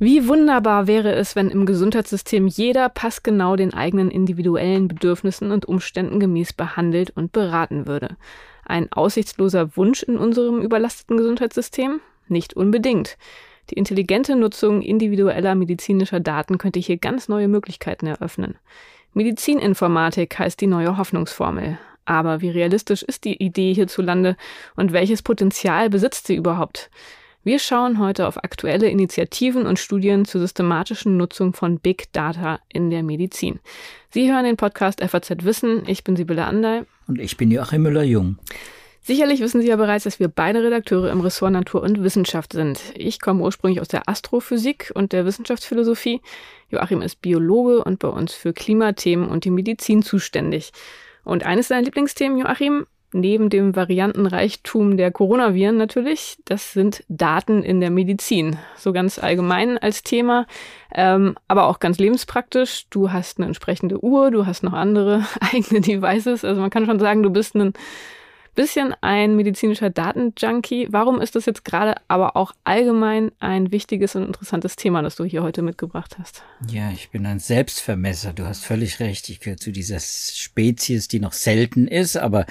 Wie wunderbar wäre es, wenn im Gesundheitssystem jeder passgenau den eigenen individuellen Bedürfnissen und Umständen gemäß behandelt und beraten würde. Ein aussichtsloser Wunsch in unserem überlasteten Gesundheitssystem? Nicht unbedingt. Die intelligente Nutzung individueller medizinischer Daten könnte hier ganz neue Möglichkeiten eröffnen. Medizininformatik heißt die neue Hoffnungsformel. Aber wie realistisch ist die Idee hierzulande und welches Potenzial besitzt sie überhaupt? Wir schauen heute auf aktuelle Initiativen und Studien zur systematischen Nutzung von Big Data in der Medizin. Sie hören den Podcast FAZ Wissen. Ich bin Sibylle Andey. Und ich bin Joachim Müller-Jung. Sicherlich wissen Sie ja bereits, dass wir beide Redakteure im Ressort Natur und Wissenschaft sind. Ich komme ursprünglich aus der Astrophysik und der Wissenschaftsphilosophie. Joachim ist Biologe und bei uns für Klimathemen und die Medizin zuständig. Und eines seiner Lieblingsthemen, Joachim, neben dem Variantenreichtum der Coronaviren natürlich, das sind Daten in der Medizin. So ganz allgemein als Thema, ähm, aber auch ganz lebenspraktisch. Du hast eine entsprechende Uhr, du hast noch andere eigene Devices. Also man kann schon sagen, du bist ein bisschen ein medizinischer Datenjunkie. Warum ist das jetzt gerade aber auch allgemein ein wichtiges und interessantes Thema, das du hier heute mitgebracht hast? Ja, ich bin ein Selbstvermesser. Du hast völlig recht. Ich gehöre zu dieser Spezies, die noch selten ist, aber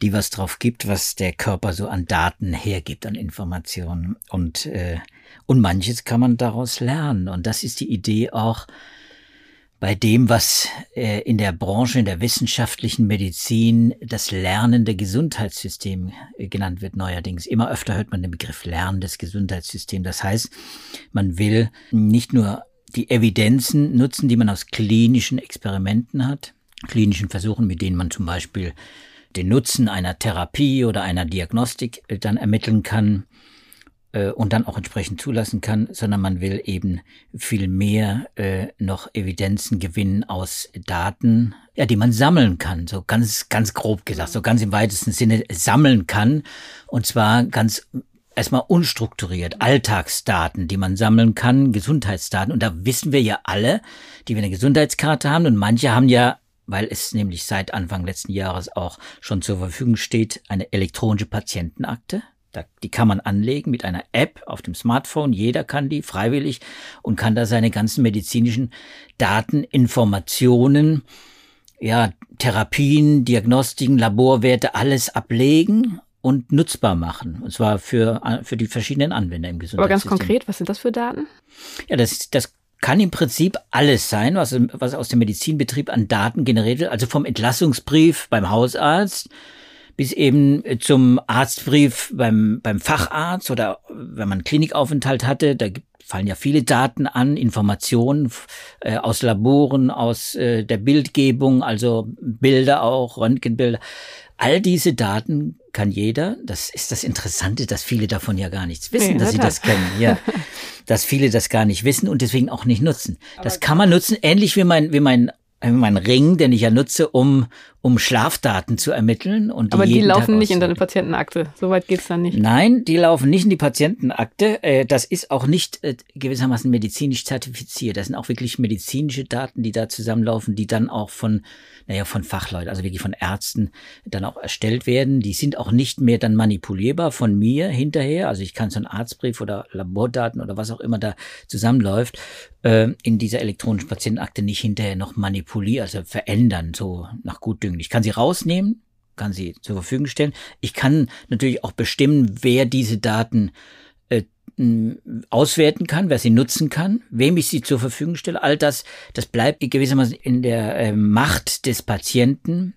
die was drauf gibt, was der Körper so an Daten hergibt, an Informationen. Und, äh, und manches kann man daraus lernen. Und das ist die Idee auch bei dem, was äh, in der Branche, in der wissenschaftlichen Medizin das lernende Gesundheitssystem äh, genannt wird neuerdings. Immer öfter hört man den Begriff lernendes Gesundheitssystem. Das heißt, man will nicht nur die Evidenzen nutzen, die man aus klinischen Experimenten hat, klinischen Versuchen, mit denen man zum Beispiel den Nutzen einer Therapie oder einer Diagnostik äh, dann ermitteln kann äh, und dann auch entsprechend zulassen kann, sondern man will eben viel mehr äh, noch Evidenzen gewinnen aus Daten, ja, die man sammeln kann, so ganz, ganz grob gesagt, so ganz im weitesten Sinne sammeln kann und zwar ganz erstmal unstrukturiert, Alltagsdaten, die man sammeln kann, Gesundheitsdaten. Und da wissen wir ja alle, die wir eine Gesundheitskarte haben und manche haben ja weil es nämlich seit Anfang letzten Jahres auch schon zur Verfügung steht, eine elektronische Patientenakte. Die kann man anlegen mit einer App auf dem Smartphone. Jeder kann die freiwillig und kann da seine ganzen medizinischen Daten, Informationen, ja, Therapien, Diagnostiken, Laborwerte, alles ablegen und nutzbar machen. Und zwar für, für die verschiedenen Anwender im Gesundheitssystem. Aber ganz konkret, was sind das für Daten? Ja, das, das kann im Prinzip alles sein, was, was aus dem Medizinbetrieb an Daten generiert wird, also vom Entlassungsbrief beim Hausarzt bis eben zum Arztbrief beim, beim Facharzt oder wenn man Klinikaufenthalt hatte, da gibt, fallen ja viele Daten an, Informationen äh, aus Laboren, aus äh, der Bildgebung, also Bilder auch, Röntgenbilder. All diese Daten kann jeder. Das ist das Interessante, dass viele davon ja gar nichts wissen, nee, dass sie das kennen. Ja, dass viele das gar nicht wissen und deswegen auch nicht nutzen. Das kann man nutzen, ähnlich wie mein wie mein mein Ring, den ich ja nutze, um, um Schlafdaten zu ermitteln. Und die Aber die laufen nicht in deine Patientenakte. Soweit geht's dann nicht. Nein, die laufen nicht in die Patientenakte. Äh, das ist auch nicht äh, gewissermaßen medizinisch zertifiziert. Das sind auch wirklich medizinische Daten, die da zusammenlaufen, die dann auch von, naja, von Fachleuten, also wirklich von Ärzten dann auch erstellt werden. Die sind auch nicht mehr dann manipulierbar von mir hinterher. Also ich kann so einen Arztbrief oder Labordaten oder was auch immer da zusammenläuft, äh, in dieser elektronischen Patientenakte nicht hinterher noch manipulieren, also verändern, so nach Gutdünken. Ich kann sie rausnehmen, kann sie zur Verfügung stellen. Ich kann natürlich auch bestimmen, wer diese Daten äh, auswerten kann, wer sie nutzen kann, wem ich sie zur Verfügung stelle. All das, das bleibt gewissermaßen in der äh, Macht des Patienten,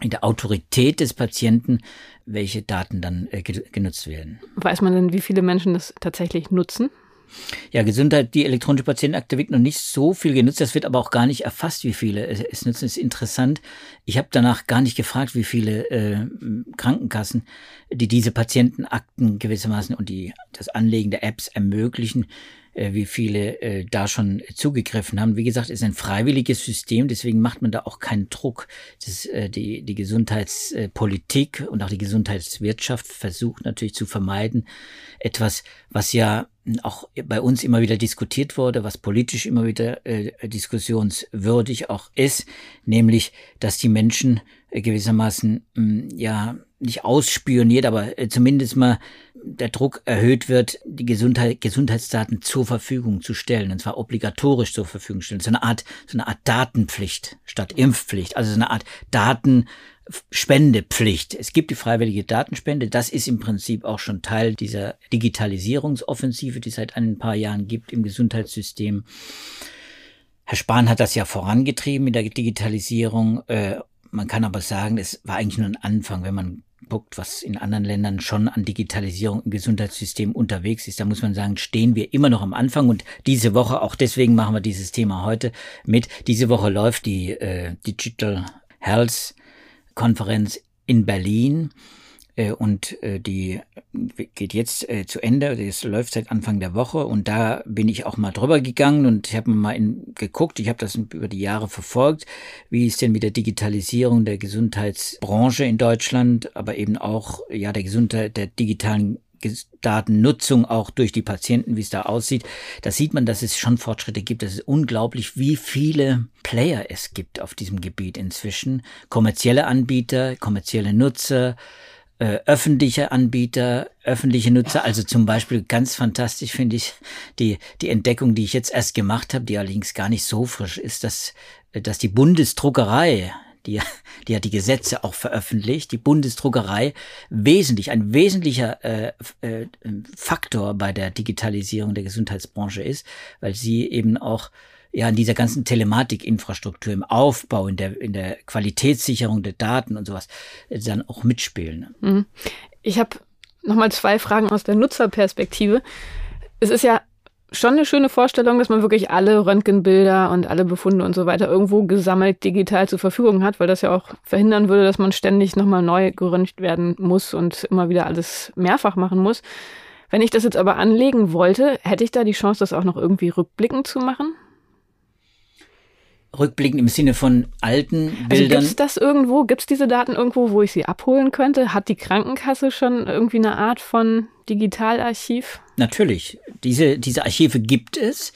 in der Autorität des Patienten, welche Daten dann äh, genutzt werden. Weiß man denn, wie viele Menschen das tatsächlich nutzen? Ja, Gesundheit, die elektronische Patientenakte wird noch nicht so viel genutzt. Das wird aber auch gar nicht erfasst, wie viele es nutzen. Das ist interessant. Ich habe danach gar nicht gefragt, wie viele äh, Krankenkassen, die diese Patientenakten gewissermaßen und die das Anlegen der Apps ermöglichen, äh, wie viele äh, da schon zugegriffen haben. Wie gesagt, ist ein freiwilliges System, deswegen macht man da auch keinen Druck. Das, äh, die, die Gesundheitspolitik und auch die Gesundheitswirtschaft versucht natürlich zu vermeiden, etwas, was ja auch bei uns immer wieder diskutiert wurde, was politisch immer wieder äh, diskussionswürdig auch ist, nämlich, dass die Menschen äh, gewissermaßen mh, ja nicht ausspioniert, aber äh, zumindest mal der Druck erhöht wird, die Gesundheit, Gesundheitsdaten zur Verfügung zu stellen, und zwar obligatorisch zur Verfügung stellen. So eine Art, so eine Art Datenpflicht statt Impfpflicht, also so eine Art Datenspendepflicht. Es gibt die freiwillige Datenspende. Das ist im Prinzip auch schon Teil dieser Digitalisierungsoffensive, die es seit ein paar Jahren gibt im Gesundheitssystem. Herr Spahn hat das ja vorangetrieben mit der Digitalisierung. Äh, man kann aber sagen, es war eigentlich nur ein Anfang, wenn man guckt, was in anderen Ländern schon an Digitalisierung im Gesundheitssystem unterwegs ist, da muss man sagen, stehen wir immer noch am Anfang und diese Woche, auch deswegen machen wir dieses Thema heute mit, diese Woche läuft die äh, Digital Health Konferenz in Berlin äh, und äh, die geht jetzt äh, zu Ende. Das läuft seit Anfang der Woche und da bin ich auch mal drüber gegangen und ich habe mal in, geguckt. Ich habe das über die Jahre verfolgt, wie es denn mit der Digitalisierung der Gesundheitsbranche in Deutschland, aber eben auch ja der Gesundheit der digitalen Datennutzung auch durch die Patienten, wie es da aussieht, da sieht man, dass es schon Fortschritte gibt. Es ist unglaublich, wie viele Player es gibt auf diesem Gebiet inzwischen. Kommerzielle Anbieter, kommerzielle Nutzer, äh, öffentliche Anbieter, öffentliche Nutzer. Also zum Beispiel ganz fantastisch finde ich die, die Entdeckung, die ich jetzt erst gemacht habe, die allerdings gar nicht so frisch ist, dass, dass die Bundesdruckerei, die, die hat die Gesetze auch veröffentlicht, die Bundesdruckerei wesentlich, ein wesentlicher äh, äh, Faktor bei der Digitalisierung der Gesundheitsbranche ist, weil sie eben auch ja in dieser ganzen Telematikinfrastruktur, im Aufbau, in der, in der Qualitätssicherung der Daten und sowas äh, dann auch mitspielen. Mhm. Ich habe nochmal zwei Fragen aus der Nutzerperspektive. Es ist ja schon eine schöne Vorstellung, dass man wirklich alle Röntgenbilder und alle Befunde und so weiter irgendwo gesammelt digital zur Verfügung hat, weil das ja auch verhindern würde, dass man ständig nochmal neu geröntgt werden muss und immer wieder alles mehrfach machen muss. Wenn ich das jetzt aber anlegen wollte, hätte ich da die Chance, das auch noch irgendwie rückblickend zu machen? Rückblickend im Sinne von alten also Bildern. Also gibt es das irgendwo? Gibt es diese Daten irgendwo, wo ich sie abholen könnte? Hat die Krankenkasse schon irgendwie eine Art von Digitalarchiv? Natürlich. Diese, diese Archive gibt es.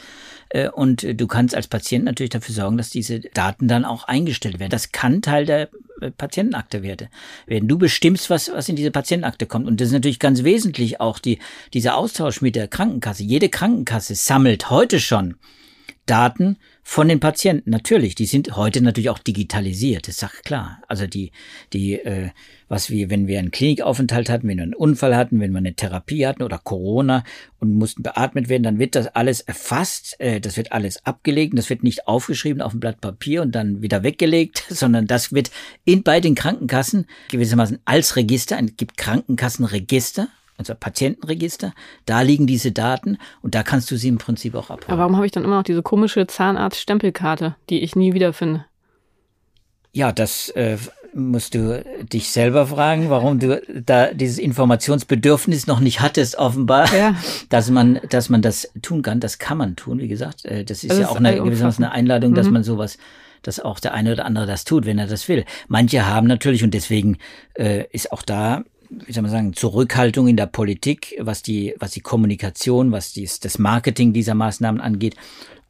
Äh, und du kannst als Patient natürlich dafür sorgen, dass diese Daten dann auch eingestellt werden. Das kann Teil der äh, Patientenakte werden. Wenn du bestimmst, was, was in diese Patientenakte kommt. Und das ist natürlich ganz wesentlich auch die, dieser Austausch mit der Krankenkasse. Jede Krankenkasse sammelt heute schon Daten von den Patienten. Natürlich, die sind heute natürlich auch digitalisiert, das ist klar. Also die, die, äh, was wir, wenn wir einen Klinikaufenthalt hatten, wenn wir einen Unfall hatten, wenn wir eine Therapie hatten oder Corona und mussten beatmet werden, dann wird das alles erfasst, äh, das wird alles abgelegt, das wird nicht aufgeschrieben auf ein Blatt Papier und dann wieder weggelegt, sondern das wird in bei den Krankenkassen gewissermaßen als Register, es gibt Krankenkassenregister, unser Patientenregister. Da liegen diese Daten und da kannst du sie im Prinzip auch abholen. Aber warum habe ich dann immer noch diese komische Zahnarzt-Stempelkarte, die ich nie wiederfinde? Ja, das äh, musst du dich selber fragen, warum du da dieses Informationsbedürfnis noch nicht hattest, offenbar, ja. dass man, dass man das tun kann. Das kann man tun, wie gesagt. Äh, das ist das ja ist auch eine, gewissermaßen eine Einladung, dass mhm. man sowas dass auch der eine oder andere das tut, wenn er das will. Manche haben natürlich, und deswegen äh, ist auch da wie soll man sagen, Zurückhaltung in der Politik, was die, was die Kommunikation, was dies, das Marketing dieser Maßnahmen angeht,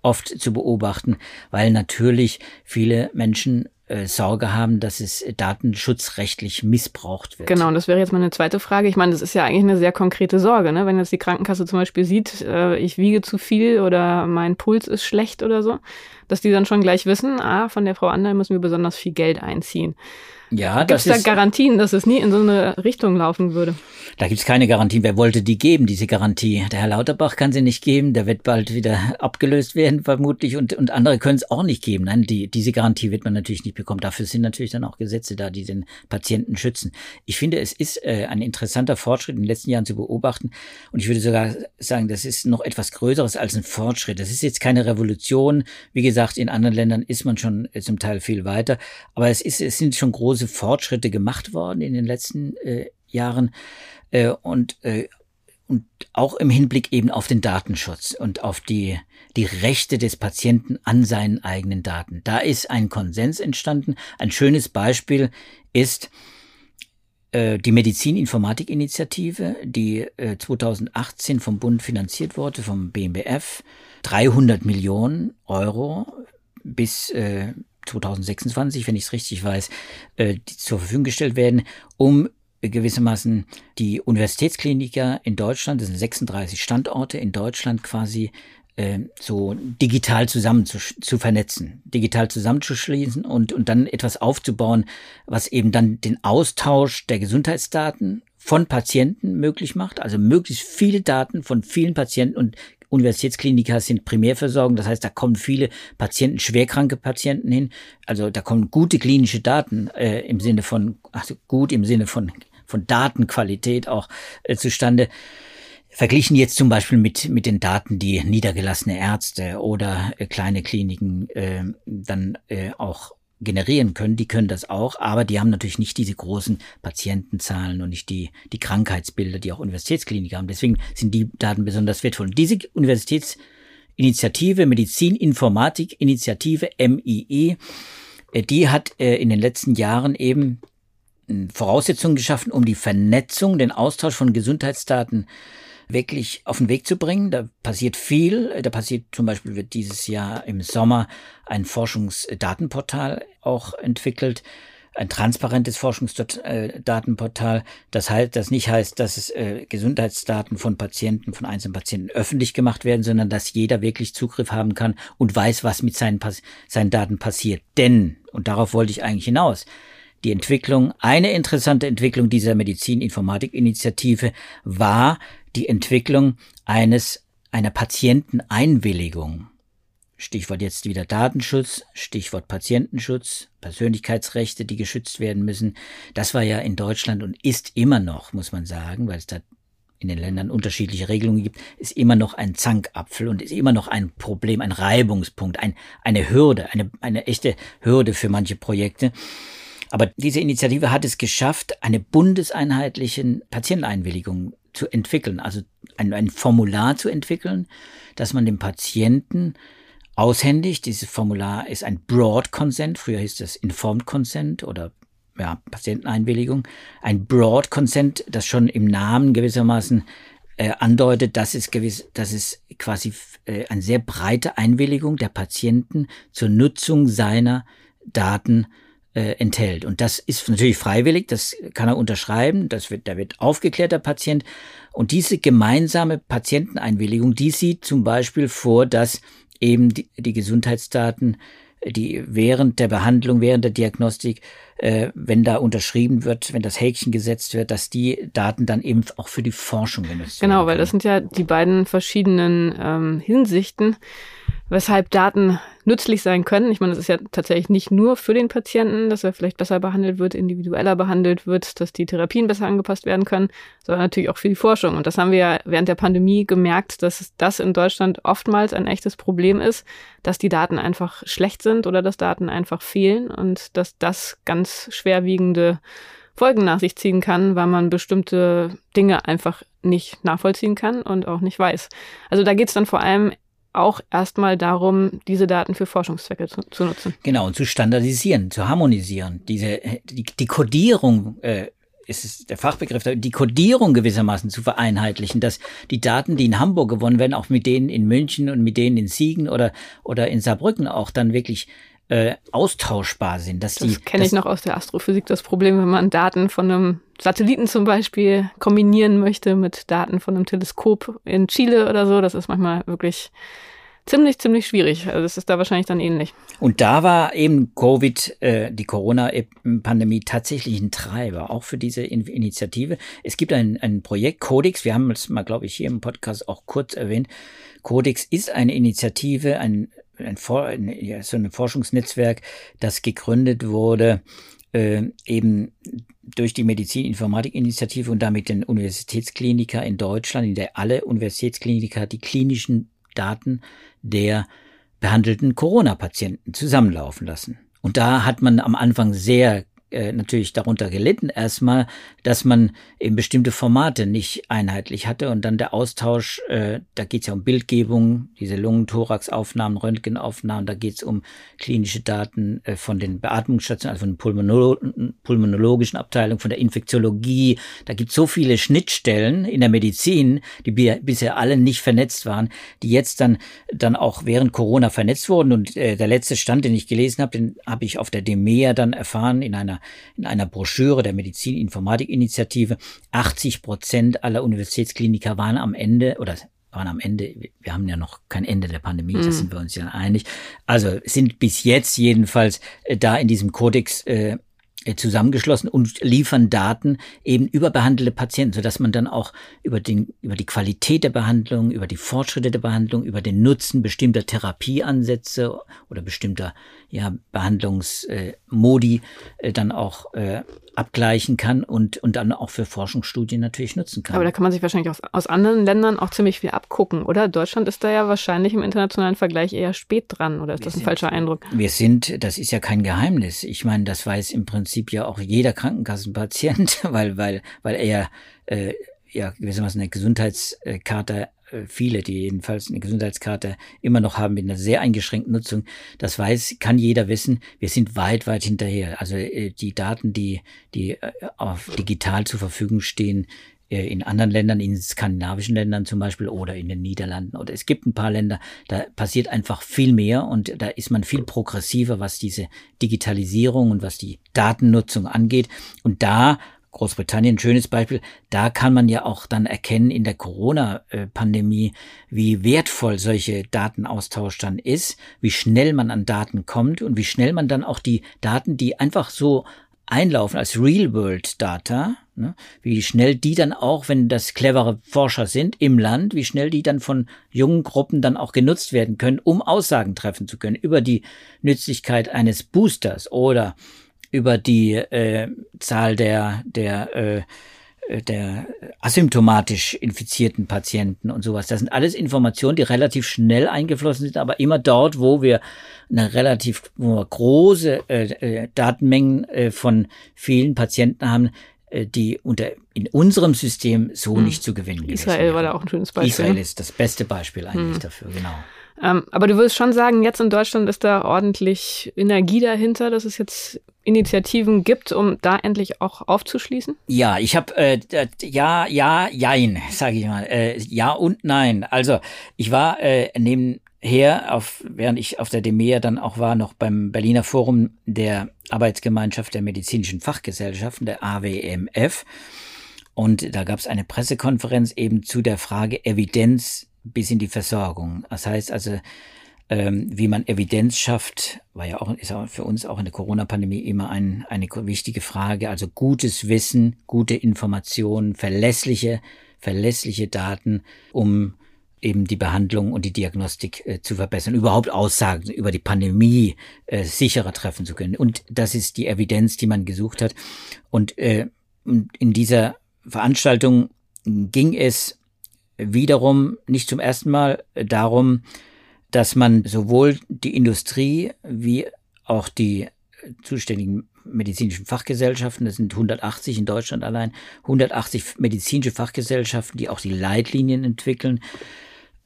oft zu beobachten, weil natürlich viele Menschen äh, Sorge haben, dass es datenschutzrechtlich missbraucht wird. Genau, und das wäre jetzt meine zweite Frage. Ich meine, das ist ja eigentlich eine sehr konkrete Sorge, ne? Wenn jetzt die Krankenkasse zum Beispiel sieht, äh, ich wiege zu viel oder mein Puls ist schlecht oder so, dass die dann schon gleich wissen, ah, von der Frau Anderl müssen wir besonders viel Geld einziehen. Ja, Gibt es da Garantien, dass es nie in so eine Richtung laufen würde? Da gibt's keine Garantien. Wer wollte die geben, diese Garantie? Der Herr Lauterbach kann sie nicht geben. Der wird bald wieder abgelöst werden, vermutlich. Und, und andere können es auch nicht geben. Nein, die, diese Garantie wird man natürlich nicht bekommen. Dafür sind natürlich dann auch Gesetze da, die den Patienten schützen. Ich finde, es ist äh, ein interessanter Fortschritt in den letzten Jahren zu beobachten. Und ich würde sogar sagen, das ist noch etwas Größeres als ein Fortschritt. Das ist jetzt keine Revolution. Wie gesagt, in anderen Ländern ist man schon äh, zum Teil viel weiter. Aber es, ist, es sind schon große Fortschritte gemacht worden in den letzten äh, Jahren äh, und, äh, und auch im Hinblick eben auf den Datenschutz und auf die, die Rechte des Patienten an seinen eigenen Daten. Da ist ein Konsens entstanden. Ein schönes Beispiel ist äh, die Medizininformatik-Initiative, die äh, 2018 vom Bund finanziert wurde, vom BMBF. 300 Millionen Euro bis äh, 2026, wenn ich es richtig weiß, äh, zur Verfügung gestellt werden, um gewissermaßen die Universitätskliniker in Deutschland, das sind 36 Standorte in Deutschland quasi äh, so digital zusammen zu, zu vernetzen, digital zusammenzuschließen und, und dann etwas aufzubauen, was eben dann den Austausch der Gesundheitsdaten von Patienten möglich macht, also möglichst viele Daten von vielen Patienten und Universitätskliniker sind Primärversorgung, das heißt, da kommen viele Patienten, schwerkranke Patienten hin. Also da kommen gute klinische Daten äh, im Sinne von, also gut im Sinne von, von Datenqualität auch äh, zustande. Verglichen jetzt zum Beispiel mit, mit den Daten, die niedergelassene Ärzte oder äh, kleine Kliniken äh, dann äh, auch generieren können, die können das auch, aber die haben natürlich nicht diese großen Patientenzahlen und nicht die, die Krankheitsbilder, die auch Universitätskliniker haben. Deswegen sind die Daten besonders wertvoll. Und diese Universitätsinitiative, Medizininformatik-Initiative, MIE, äh, die hat äh, in den letzten Jahren eben hm, Voraussetzungen geschaffen, um die Vernetzung, den Austausch von Gesundheitsdaten wirklich auf den Weg zu bringen. Da passiert viel. Da passiert zum Beispiel wird dieses Jahr im Sommer ein Forschungsdatenportal auch entwickelt ein transparentes Forschungsdatenportal. Das heißt, das nicht heißt, dass es äh, Gesundheitsdaten von Patienten, von einzelnen Patienten öffentlich gemacht werden, sondern dass jeder wirklich Zugriff haben kann und weiß, was mit seinen, seinen Daten passiert. Denn, und darauf wollte ich eigentlich hinaus, die Entwicklung, eine interessante Entwicklung dieser Medizininformatik-Initiative war die Entwicklung eines, einer Patienteneinwilligung. Stichwort jetzt wieder Datenschutz, Stichwort Patientenschutz, Persönlichkeitsrechte, die geschützt werden müssen. Das war ja in Deutschland und ist immer noch, muss man sagen, weil es da in den Ländern unterschiedliche Regelungen gibt, ist immer noch ein Zankapfel und ist immer noch ein Problem, ein Reibungspunkt, ein, eine Hürde, eine, eine echte Hürde für manche Projekte. Aber diese Initiative hat es geschafft, eine bundeseinheitliche Patienteneinwilligung zu entwickeln, also ein, ein Formular zu entwickeln, dass man dem Patienten aushändigt. Dieses Formular ist ein Broad Consent, früher hieß es Informed Consent oder ja, Patienteneinwilligung. Ein Broad Consent, das schon im Namen gewissermaßen äh, andeutet, dass es gewiss, dass es quasi äh, eine sehr breite Einwilligung der Patienten zur Nutzung seiner Daten äh, enthält. Und das ist natürlich freiwillig, das kann er unterschreiben, das wird, da wird aufgeklärt, der Patient. Und diese gemeinsame Patienteneinwilligung, die sieht zum Beispiel vor, dass eben die, die Gesundheitsdaten, die während der Behandlung, während der Diagnostik, äh, wenn da unterschrieben wird, wenn das Häkchen gesetzt wird, dass die Daten dann eben auch für die Forschung genutzt werden. Genau, weil das sind ja die beiden verschiedenen ähm, Hinsichten weshalb Daten nützlich sein können. Ich meine, das ist ja tatsächlich nicht nur für den Patienten, dass er vielleicht besser behandelt wird, individueller behandelt wird, dass die Therapien besser angepasst werden können, sondern natürlich auch für die Forschung. Und das haben wir ja während der Pandemie gemerkt, dass das in Deutschland oftmals ein echtes Problem ist, dass die Daten einfach schlecht sind oder dass Daten einfach fehlen und dass das ganz schwerwiegende Folgen nach sich ziehen kann, weil man bestimmte Dinge einfach nicht nachvollziehen kann und auch nicht weiß. Also da geht es dann vor allem auch erstmal darum, diese Daten für Forschungszwecke zu, zu, nutzen. Genau, und zu standardisieren, zu harmonisieren. Diese, die, die Codierung äh, ist es der Fachbegriff, die Codierung gewissermaßen zu vereinheitlichen, dass die Daten, die in Hamburg gewonnen werden, auch mit denen in München und mit denen in Siegen oder, oder in Saarbrücken auch dann wirklich äh, austauschbar sind. Dass das kenne ich noch aus der Astrophysik, das Problem, wenn man Daten von einem Satelliten zum Beispiel kombinieren möchte mit Daten von einem Teleskop in Chile oder so. Das ist manchmal wirklich ziemlich, ziemlich schwierig. Also das ist da wahrscheinlich dann ähnlich. Und da war eben Covid, äh, die Corona-Pandemie tatsächlich ein Treiber, auch für diese Initiative. Es gibt ein, ein Projekt, Codex, wir haben es mal, glaube ich, hier im Podcast auch kurz erwähnt. Codex ist eine Initiative, ein ein, ein, so ein Forschungsnetzwerk, das gegründet wurde, äh, eben durch die Medizin-Informatik-Initiative und damit den Universitätskliniker in Deutschland, in der alle Universitätskliniker die klinischen Daten der behandelten Corona-Patienten zusammenlaufen lassen. Und da hat man am Anfang sehr äh, natürlich darunter gelitten erstmal, dass man eben bestimmte Formate nicht einheitlich hatte und dann der Austausch, äh, da geht es ja um Bildgebung, diese Lungenthoraxaufnahmen, Röntgenaufnahmen, da geht es um klinische Daten äh, von den Beatmungsstationen, also von den Pulmonolo pulmonologischen Abteilungen, von der Infektiologie. Da gibt es so viele Schnittstellen in der Medizin, die bisher alle nicht vernetzt waren, die jetzt dann dann auch während Corona vernetzt wurden. Und äh, der letzte Stand, den ich gelesen habe, den habe ich auf der DEMEA dann erfahren in einer einer, in einer Broschüre der Medizin-Informatik-Initiative. 80 Prozent aller Universitätskliniker waren am Ende oder waren am Ende, wir haben ja noch kein Ende der Pandemie, mhm. da sind wir uns ja einig. Also sind bis jetzt jedenfalls äh, da in diesem Kodex äh, zusammengeschlossen und liefern Daten eben über behandelte Patienten, sodass man dann auch über, den, über die Qualität der Behandlung, über die Fortschritte der Behandlung, über den Nutzen bestimmter Therapieansätze oder bestimmter ja, Behandlungsmodi äh, dann auch äh, abgleichen kann und, und dann auch für Forschungsstudien natürlich nutzen kann. Aber da kann man sich wahrscheinlich aus, aus anderen Ländern auch ziemlich viel abgucken, oder? Deutschland ist da ja wahrscheinlich im internationalen Vergleich eher spät dran, oder ist wir das ein sind, falscher Eindruck? Wir sind, das ist ja kein Geheimnis. Ich meine, das weiß im Prinzip ja auch jeder Krankenkassenpatient, weil, weil, weil er äh, ja gewissermaßen eine Gesundheitskarte viele, die jedenfalls eine Gesundheitskarte immer noch haben mit einer sehr eingeschränkten Nutzung, das weiß, kann jeder wissen. Wir sind weit, weit hinterher. Also äh, die Daten, die, die äh, auf digital zur Verfügung stehen, in anderen Ländern, in skandinavischen Ländern zum Beispiel oder in den Niederlanden oder es gibt ein paar Länder, da passiert einfach viel mehr und da ist man viel progressiver, was diese Digitalisierung und was die Datennutzung angeht. Und da Großbritannien, schönes Beispiel. Da kann man ja auch dann erkennen in der Corona-Pandemie, wie wertvoll solche Datenaustausch dann ist, wie schnell man an Daten kommt und wie schnell man dann auch die Daten, die einfach so einlaufen als Real-World-Data, ne, wie schnell die dann auch, wenn das clevere Forscher sind im Land, wie schnell die dann von jungen Gruppen dann auch genutzt werden können, um Aussagen treffen zu können über die Nützlichkeit eines Boosters oder über die äh, Zahl der, der, äh, der asymptomatisch infizierten Patienten und sowas. Das sind alles Informationen, die relativ schnell eingeflossen sind, aber immer dort, wo wir eine relativ wo wir große äh, äh, Datenmengen äh, von vielen Patienten haben, äh, die unter in unserem System so hm. nicht zu gewinnen Israel war da auch ein schönes Beispiel. Israel ne? ist das beste Beispiel eigentlich hm. dafür, genau. Ähm, aber du würdest schon sagen, jetzt in Deutschland ist da ordentlich Energie dahinter, dass es jetzt Initiativen gibt, um da endlich auch aufzuschließen? Ja, ich habe äh, ja, ja, jein, sage ich mal, äh, ja und nein. Also ich war äh, nebenher, auf, während ich auf der DEMEA dann auch war, noch beim Berliner Forum der Arbeitsgemeinschaft der medizinischen Fachgesellschaften, der AWMF. Und da gab es eine Pressekonferenz eben zu der Frage Evidenz bis in die Versorgung. Das heißt also, ähm, wie man Evidenz schafft, war ja auch, ist auch für uns auch in der Corona-Pandemie immer ein, eine wichtige Frage. Also gutes Wissen, gute Informationen, verlässliche, verlässliche Daten, um eben die Behandlung und die Diagnostik äh, zu verbessern, überhaupt Aussagen über die Pandemie äh, sicherer treffen zu können. Und das ist die Evidenz, die man gesucht hat. Und äh, in dieser Veranstaltung ging es wiederum nicht zum ersten Mal darum, dass man sowohl die Industrie wie auch die zuständigen medizinischen Fachgesellschaften, das sind 180 in Deutschland allein, 180 medizinische Fachgesellschaften, die auch die Leitlinien entwickeln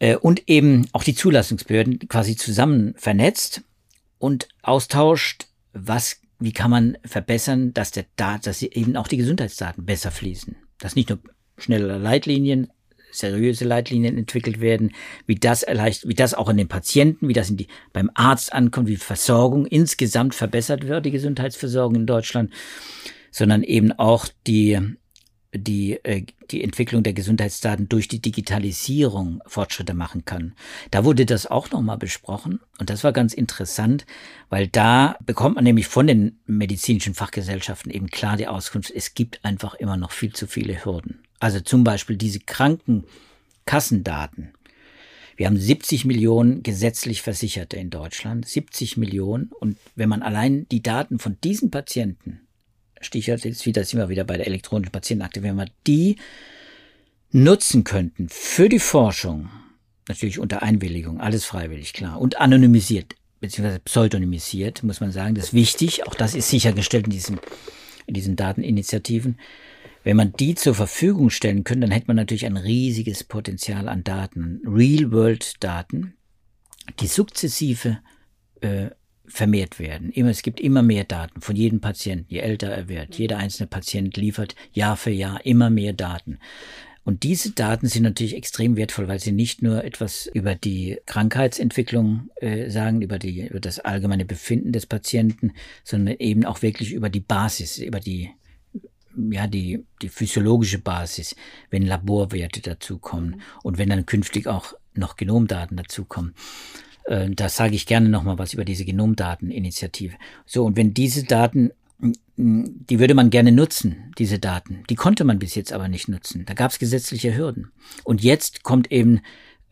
äh, und eben auch die Zulassungsbehörden quasi zusammen vernetzt und austauscht, was, wie kann man verbessern, dass der dass eben auch die Gesundheitsdaten besser fließen. Dass nicht nur schnelle Leitlinien seriöse Leitlinien entwickelt werden, wie das erleicht, wie das auch in den Patienten, wie das in die, beim Arzt ankommt, wie Versorgung insgesamt verbessert wird, die Gesundheitsversorgung in Deutschland, sondern eben auch die, die, äh, die Entwicklung der Gesundheitsdaten durch die Digitalisierung Fortschritte machen kann. Da wurde das auch nochmal besprochen und das war ganz interessant, weil da bekommt man nämlich von den medizinischen Fachgesellschaften eben klar die Auskunft, es gibt einfach immer noch viel zu viele Hürden. Also zum Beispiel diese Krankenkassendaten. Wir haben 70 Millionen gesetzlich Versicherte in Deutschland, 70 Millionen. Und wenn man allein die Daten von diesen Patienten, Stichwort jetzt wieder, sind wir wieder bei der elektronischen Patientenakte, wenn wir die nutzen könnten für die Forschung, natürlich unter Einwilligung, alles freiwillig, klar, und anonymisiert, beziehungsweise pseudonymisiert, muss man sagen, das ist wichtig, auch das ist sichergestellt in diesen, in diesen Dateninitiativen, wenn man die zur Verfügung stellen könnte, dann hätte man natürlich ein riesiges Potenzial an Daten, Real-World-Daten, die sukzessive äh, vermehrt werden. Immer, es gibt immer mehr Daten von jedem Patienten, je älter er wird. Jeder einzelne Patient liefert Jahr für Jahr immer mehr Daten. Und diese Daten sind natürlich extrem wertvoll, weil sie nicht nur etwas über die Krankheitsentwicklung äh, sagen, über, die, über das allgemeine Befinden des Patienten, sondern eben auch wirklich über die Basis, über die ja, die, die physiologische Basis, wenn Laborwerte dazukommen und wenn dann künftig auch noch Genomdaten dazukommen. Äh, da sage ich gerne nochmal was über diese Genomdateninitiative. So, und wenn diese Daten die würde man gerne nutzen, diese Daten. Die konnte man bis jetzt aber nicht nutzen. Da gab es gesetzliche Hürden. Und jetzt kommt eben,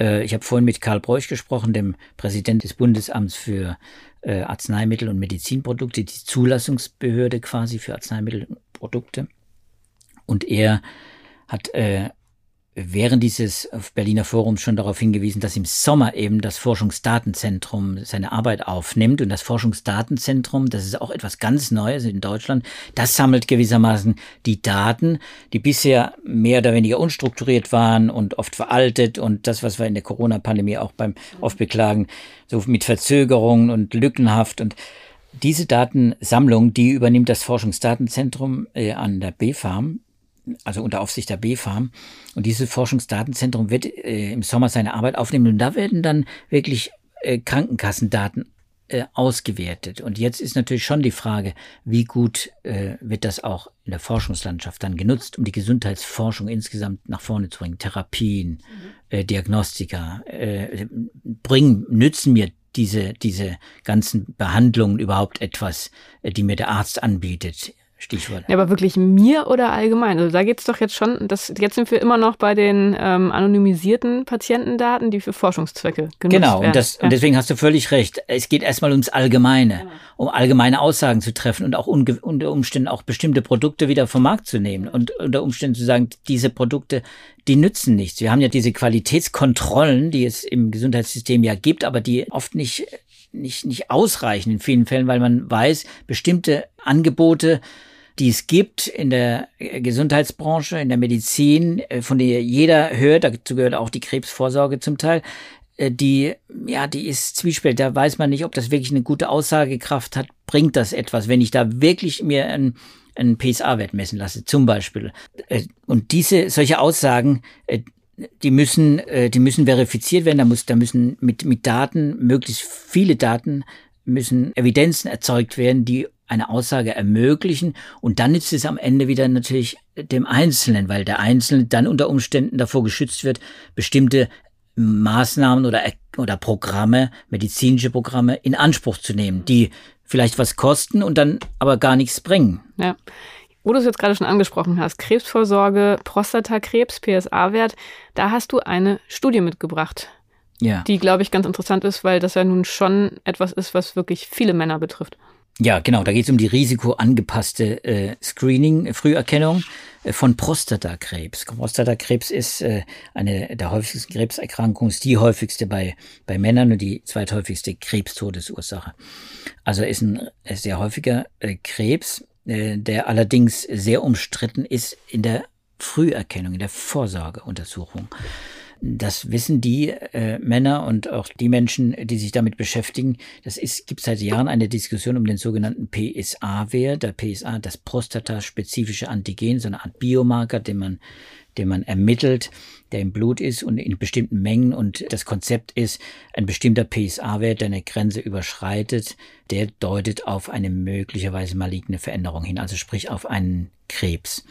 ich habe vorhin mit Karl Bräuch gesprochen, dem Präsident des Bundesamts für äh, Arzneimittel und Medizinprodukte, die Zulassungsbehörde quasi für Arzneimittelprodukte. Und er hat äh, während dieses Berliner Forums schon darauf hingewiesen, dass im Sommer eben das Forschungsdatenzentrum seine Arbeit aufnimmt. Und das Forschungsdatenzentrum, das ist auch etwas ganz Neues in Deutschland, das sammelt gewissermaßen die Daten, die bisher mehr oder weniger unstrukturiert waren und oft veraltet und das, was wir in der Corona-Pandemie auch beim oft beklagen, so mit Verzögerungen und lückenhaft und diese Datensammlung, die übernimmt das Forschungsdatenzentrum äh, an der BfArM also unter Aufsicht der BfArM. Und dieses Forschungsdatenzentrum wird äh, im Sommer seine Arbeit aufnehmen und da werden dann wirklich äh, Krankenkassendaten äh, ausgewertet. Und jetzt ist natürlich schon die Frage, wie gut äh, wird das auch in der Forschungslandschaft dann genutzt, um die Gesundheitsforschung insgesamt nach vorne zu bringen. Therapien, mhm. äh, Diagnostika, äh, bringen, nützen mir diese, diese ganzen Behandlungen überhaupt etwas, die mir der Arzt anbietet Stichwort. Ja, aber wirklich mir oder allgemein? Also da geht es doch jetzt schon, das, jetzt sind wir immer noch bei den ähm, anonymisierten Patientendaten, die für Forschungszwecke genutzt genau, werden. Genau, und, das, ja. und deswegen hast du völlig recht. Es geht erstmal ums Allgemeine, genau. um allgemeine Aussagen zu treffen und auch unter Umständen auch bestimmte Produkte wieder vom Markt zu nehmen und unter Umständen zu sagen, diese Produkte, die nützen nichts. Wir haben ja diese Qualitätskontrollen, die es im Gesundheitssystem ja gibt, aber die oft nicht nicht, nicht ausreichen in vielen Fällen, weil man weiß, bestimmte Angebote die es gibt in der Gesundheitsbranche, in der Medizin, äh, von der jeder hört, dazu gehört auch die Krebsvorsorge zum Teil, äh, die, ja, die ist zwiespältig. Da weiß man nicht, ob das wirklich eine gute Aussagekraft hat. Bringt das etwas, wenn ich da wirklich mir einen, einen PSA-Wert messen lasse, zum Beispiel. Äh, und diese, solche Aussagen, die müssen, die müssen verifiziert werden. Da muss, da müssen mit, mit Daten, möglichst viele Daten, müssen Evidenzen erzeugt werden, die eine Aussage ermöglichen und dann nützt es am Ende wieder natürlich dem Einzelnen, weil der Einzelne dann unter Umständen davor geschützt wird, bestimmte Maßnahmen oder, oder Programme, medizinische Programme in Anspruch zu nehmen, die vielleicht was kosten und dann aber gar nichts bringen. Ja. Wo du es jetzt gerade schon angesprochen hast, Krebsvorsorge, Prostatakrebs, PSA-Wert, da hast du eine Studie mitgebracht. Ja. Die, glaube ich, ganz interessant ist, weil das ja nun schon etwas ist, was wirklich viele Männer betrifft. Ja, genau. Da geht es um die risikoangepasste äh, Screening, äh, Früherkennung äh, von Prostatakrebs. Prostatakrebs ist äh, eine der häufigsten Krebserkrankungen, ist die häufigste bei, bei Männern und die zweithäufigste Krebstodesursache. Also ist ein sehr häufiger äh, Krebs, äh, der allerdings sehr umstritten ist in der Früherkennung, in der Vorsorgeuntersuchung. Das wissen die äh, Männer und auch die Menschen, die sich damit beschäftigen. Das ist, gibt seit Jahren eine Diskussion um den sogenannten PSA-Wert. Der PSA, das prostataspezifische Antigen, so eine Art Biomarker, den man den man ermittelt, der im Blut ist und in bestimmten Mengen. Und das Konzept ist, ein bestimmter PSA-Wert, der eine Grenze überschreitet, der deutet auf eine möglicherweise maligne Veränderung hin, also sprich auf einen Krebs,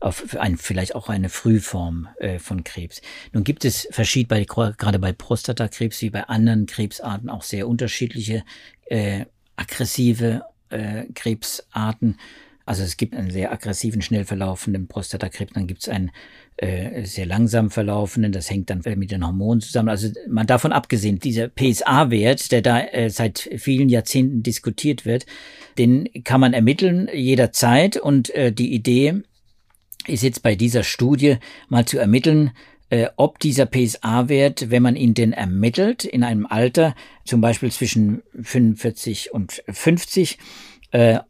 auf ein, vielleicht auch eine Frühform äh, von Krebs. Nun gibt es verschieden, bei, gerade bei Prostatakrebs wie bei anderen Krebsarten auch sehr unterschiedliche äh, aggressive äh, Krebsarten. Also es gibt einen sehr aggressiven, schnell verlaufenden Prostatakrebs, dann gibt es einen äh, sehr langsam verlaufenden, das hängt dann mit den Hormonen zusammen. Also man davon abgesehen, dieser PSA-Wert, der da äh, seit vielen Jahrzehnten diskutiert wird, den kann man ermitteln jederzeit und äh, die Idee ist jetzt bei dieser Studie mal zu ermitteln, äh, ob dieser PSA-Wert, wenn man ihn denn ermittelt, in einem Alter, zum Beispiel zwischen 45 und 50, äh,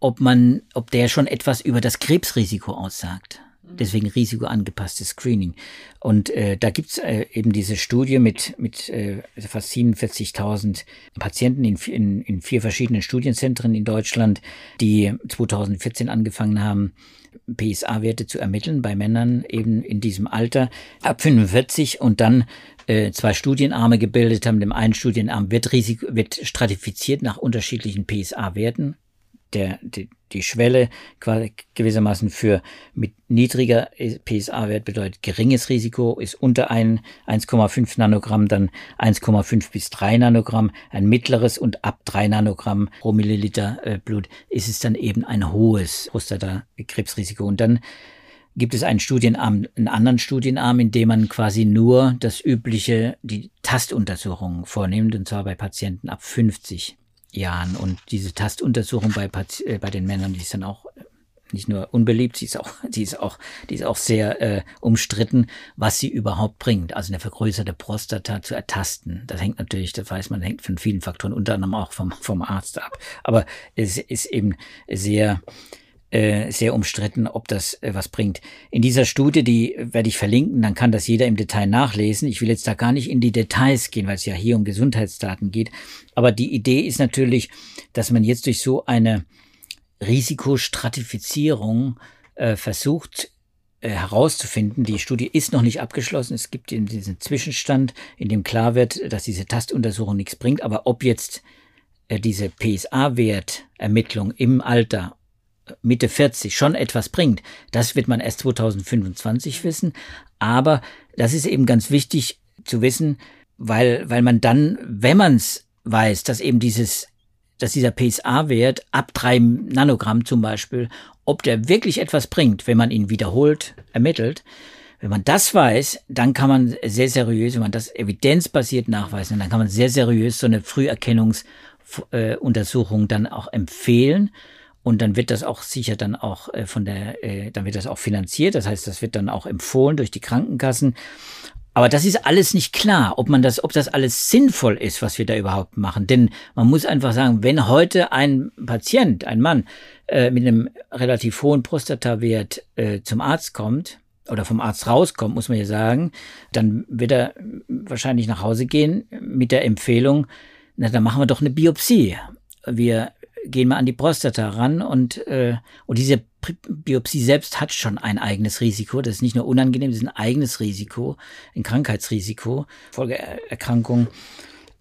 ob man, ob der schon etwas über das Krebsrisiko aussagt. Deswegen risikoangepasstes Screening. Und äh, da gibt's äh, eben diese Studie mit, mit äh, fast 47.000 Patienten in, in, in vier verschiedenen Studienzentren in Deutschland, die 2014 angefangen haben, PSA-Werte zu ermitteln bei Männern eben in diesem Alter ab 45 und dann äh, zwei Studienarme gebildet haben. Dem einen Studienarm wird, Risiko, wird stratifiziert nach unterschiedlichen PSA-Werten der, die, die Schwelle gewissermaßen für mit niedriger PSA-Wert bedeutet geringes Risiko, ist unter 1,5 Nanogramm, dann 1,5 bis 3 Nanogramm, ein mittleres und ab 3 Nanogramm pro Milliliter äh, Blut ist es dann eben ein hohes Prostatakrebsrisiko. Und dann gibt es einen Studienarm, einen anderen Studienarm, in dem man quasi nur das übliche, die Tastuntersuchung vornimmt, und zwar bei Patienten ab 50. Jahren. Und diese Tastuntersuchung bei, äh, bei den Männern, die ist dann auch äh, nicht nur unbeliebt, sie ist auch, sie ist auch, die ist auch sehr äh, umstritten, was sie überhaupt bringt. Also eine vergrößerte Prostata zu ertasten. Das hängt natürlich, das weiß man, hängt von vielen Faktoren, unter anderem auch vom, vom Arzt ab. Aber es ist eben sehr äh, sehr umstritten, ob das äh, was bringt. In dieser Studie, die werde ich verlinken, dann kann das jeder im Detail nachlesen. Ich will jetzt da gar nicht in die Details gehen, weil es ja hier um Gesundheitsdaten geht. Aber die Idee ist natürlich, dass man jetzt durch so eine Risikostratifizierung äh, versucht, äh, herauszufinden. Die Studie ist noch nicht abgeschlossen. Es gibt diesen Zwischenstand, in dem klar wird, dass diese Tastuntersuchung nichts bringt. Aber ob jetzt äh, diese PSA-Wertermittlung im Alter Mitte 40 schon etwas bringt, das wird man erst 2025 wissen. Aber das ist eben ganz wichtig zu wissen, weil, weil man dann, wenn man es weiß, dass eben dieses, dass dieser PSA-Wert ab drei Nanogramm zum Beispiel, ob der wirklich etwas bringt, wenn man ihn wiederholt ermittelt, wenn man das weiß, dann kann man sehr seriös, wenn man das evidenzbasiert nachweisen, dann kann man sehr seriös so eine Früherkennungsuntersuchung dann auch empfehlen. Und dann wird das auch sicher dann auch äh, von der, äh, dann wird das auch finanziert. Das heißt, das wird dann auch empfohlen durch die Krankenkassen. Aber das ist alles nicht klar, ob man das, ob das alles sinnvoll ist, was wir da überhaupt machen. Denn man muss einfach sagen, wenn heute ein Patient, ein Mann äh, mit einem relativ hohen Prostatawert äh, zum Arzt kommt oder vom Arzt rauskommt, muss man ja sagen, dann wird er wahrscheinlich nach Hause gehen mit der Empfehlung, na, dann machen wir doch eine Biopsie. Wir gehen wir an die Prostata ran und, äh, und diese Biopsie selbst hat schon ein eigenes Risiko. Das ist nicht nur unangenehm, das ist ein eigenes Risiko, ein Krankheitsrisiko, Folgeerkrankung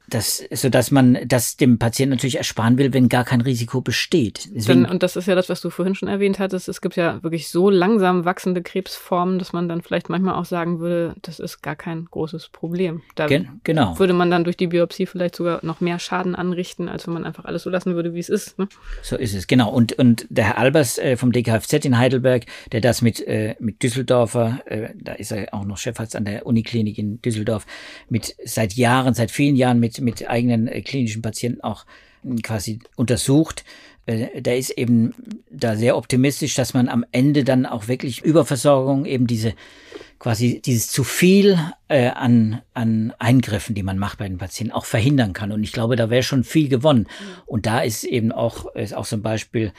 das, so dass man das dem Patienten natürlich ersparen will, wenn gar kein Risiko besteht. Deswegen, und das ist ja das, was du vorhin schon erwähnt hattest. Es gibt ja wirklich so langsam wachsende Krebsformen, dass man dann vielleicht manchmal auch sagen würde, das ist gar kein großes Problem. Da Gen genau. würde man dann durch die Biopsie vielleicht sogar noch mehr Schaden anrichten, als wenn man einfach alles so lassen würde, wie es ist. Ne? So ist es, genau. Und, und der Herr Albers äh, vom DKFZ in Heidelberg, der das mit, äh, mit Düsseldorfer, äh, da ist er auch noch Chefarzt an der Uniklinik in Düsseldorf, mit seit Jahren, seit vielen Jahren mit mit, eigenen äh, klinischen Patienten auch hm, quasi untersucht. Äh, der ist eben da sehr optimistisch, dass man am Ende dann auch wirklich Überversorgung eben diese quasi dieses zu viel äh, an, an Eingriffen, die man macht bei den Patienten, auch verhindern kann. Und ich glaube, da wäre schon viel gewonnen. Und da ist eben auch, ist auch ein Beispiel,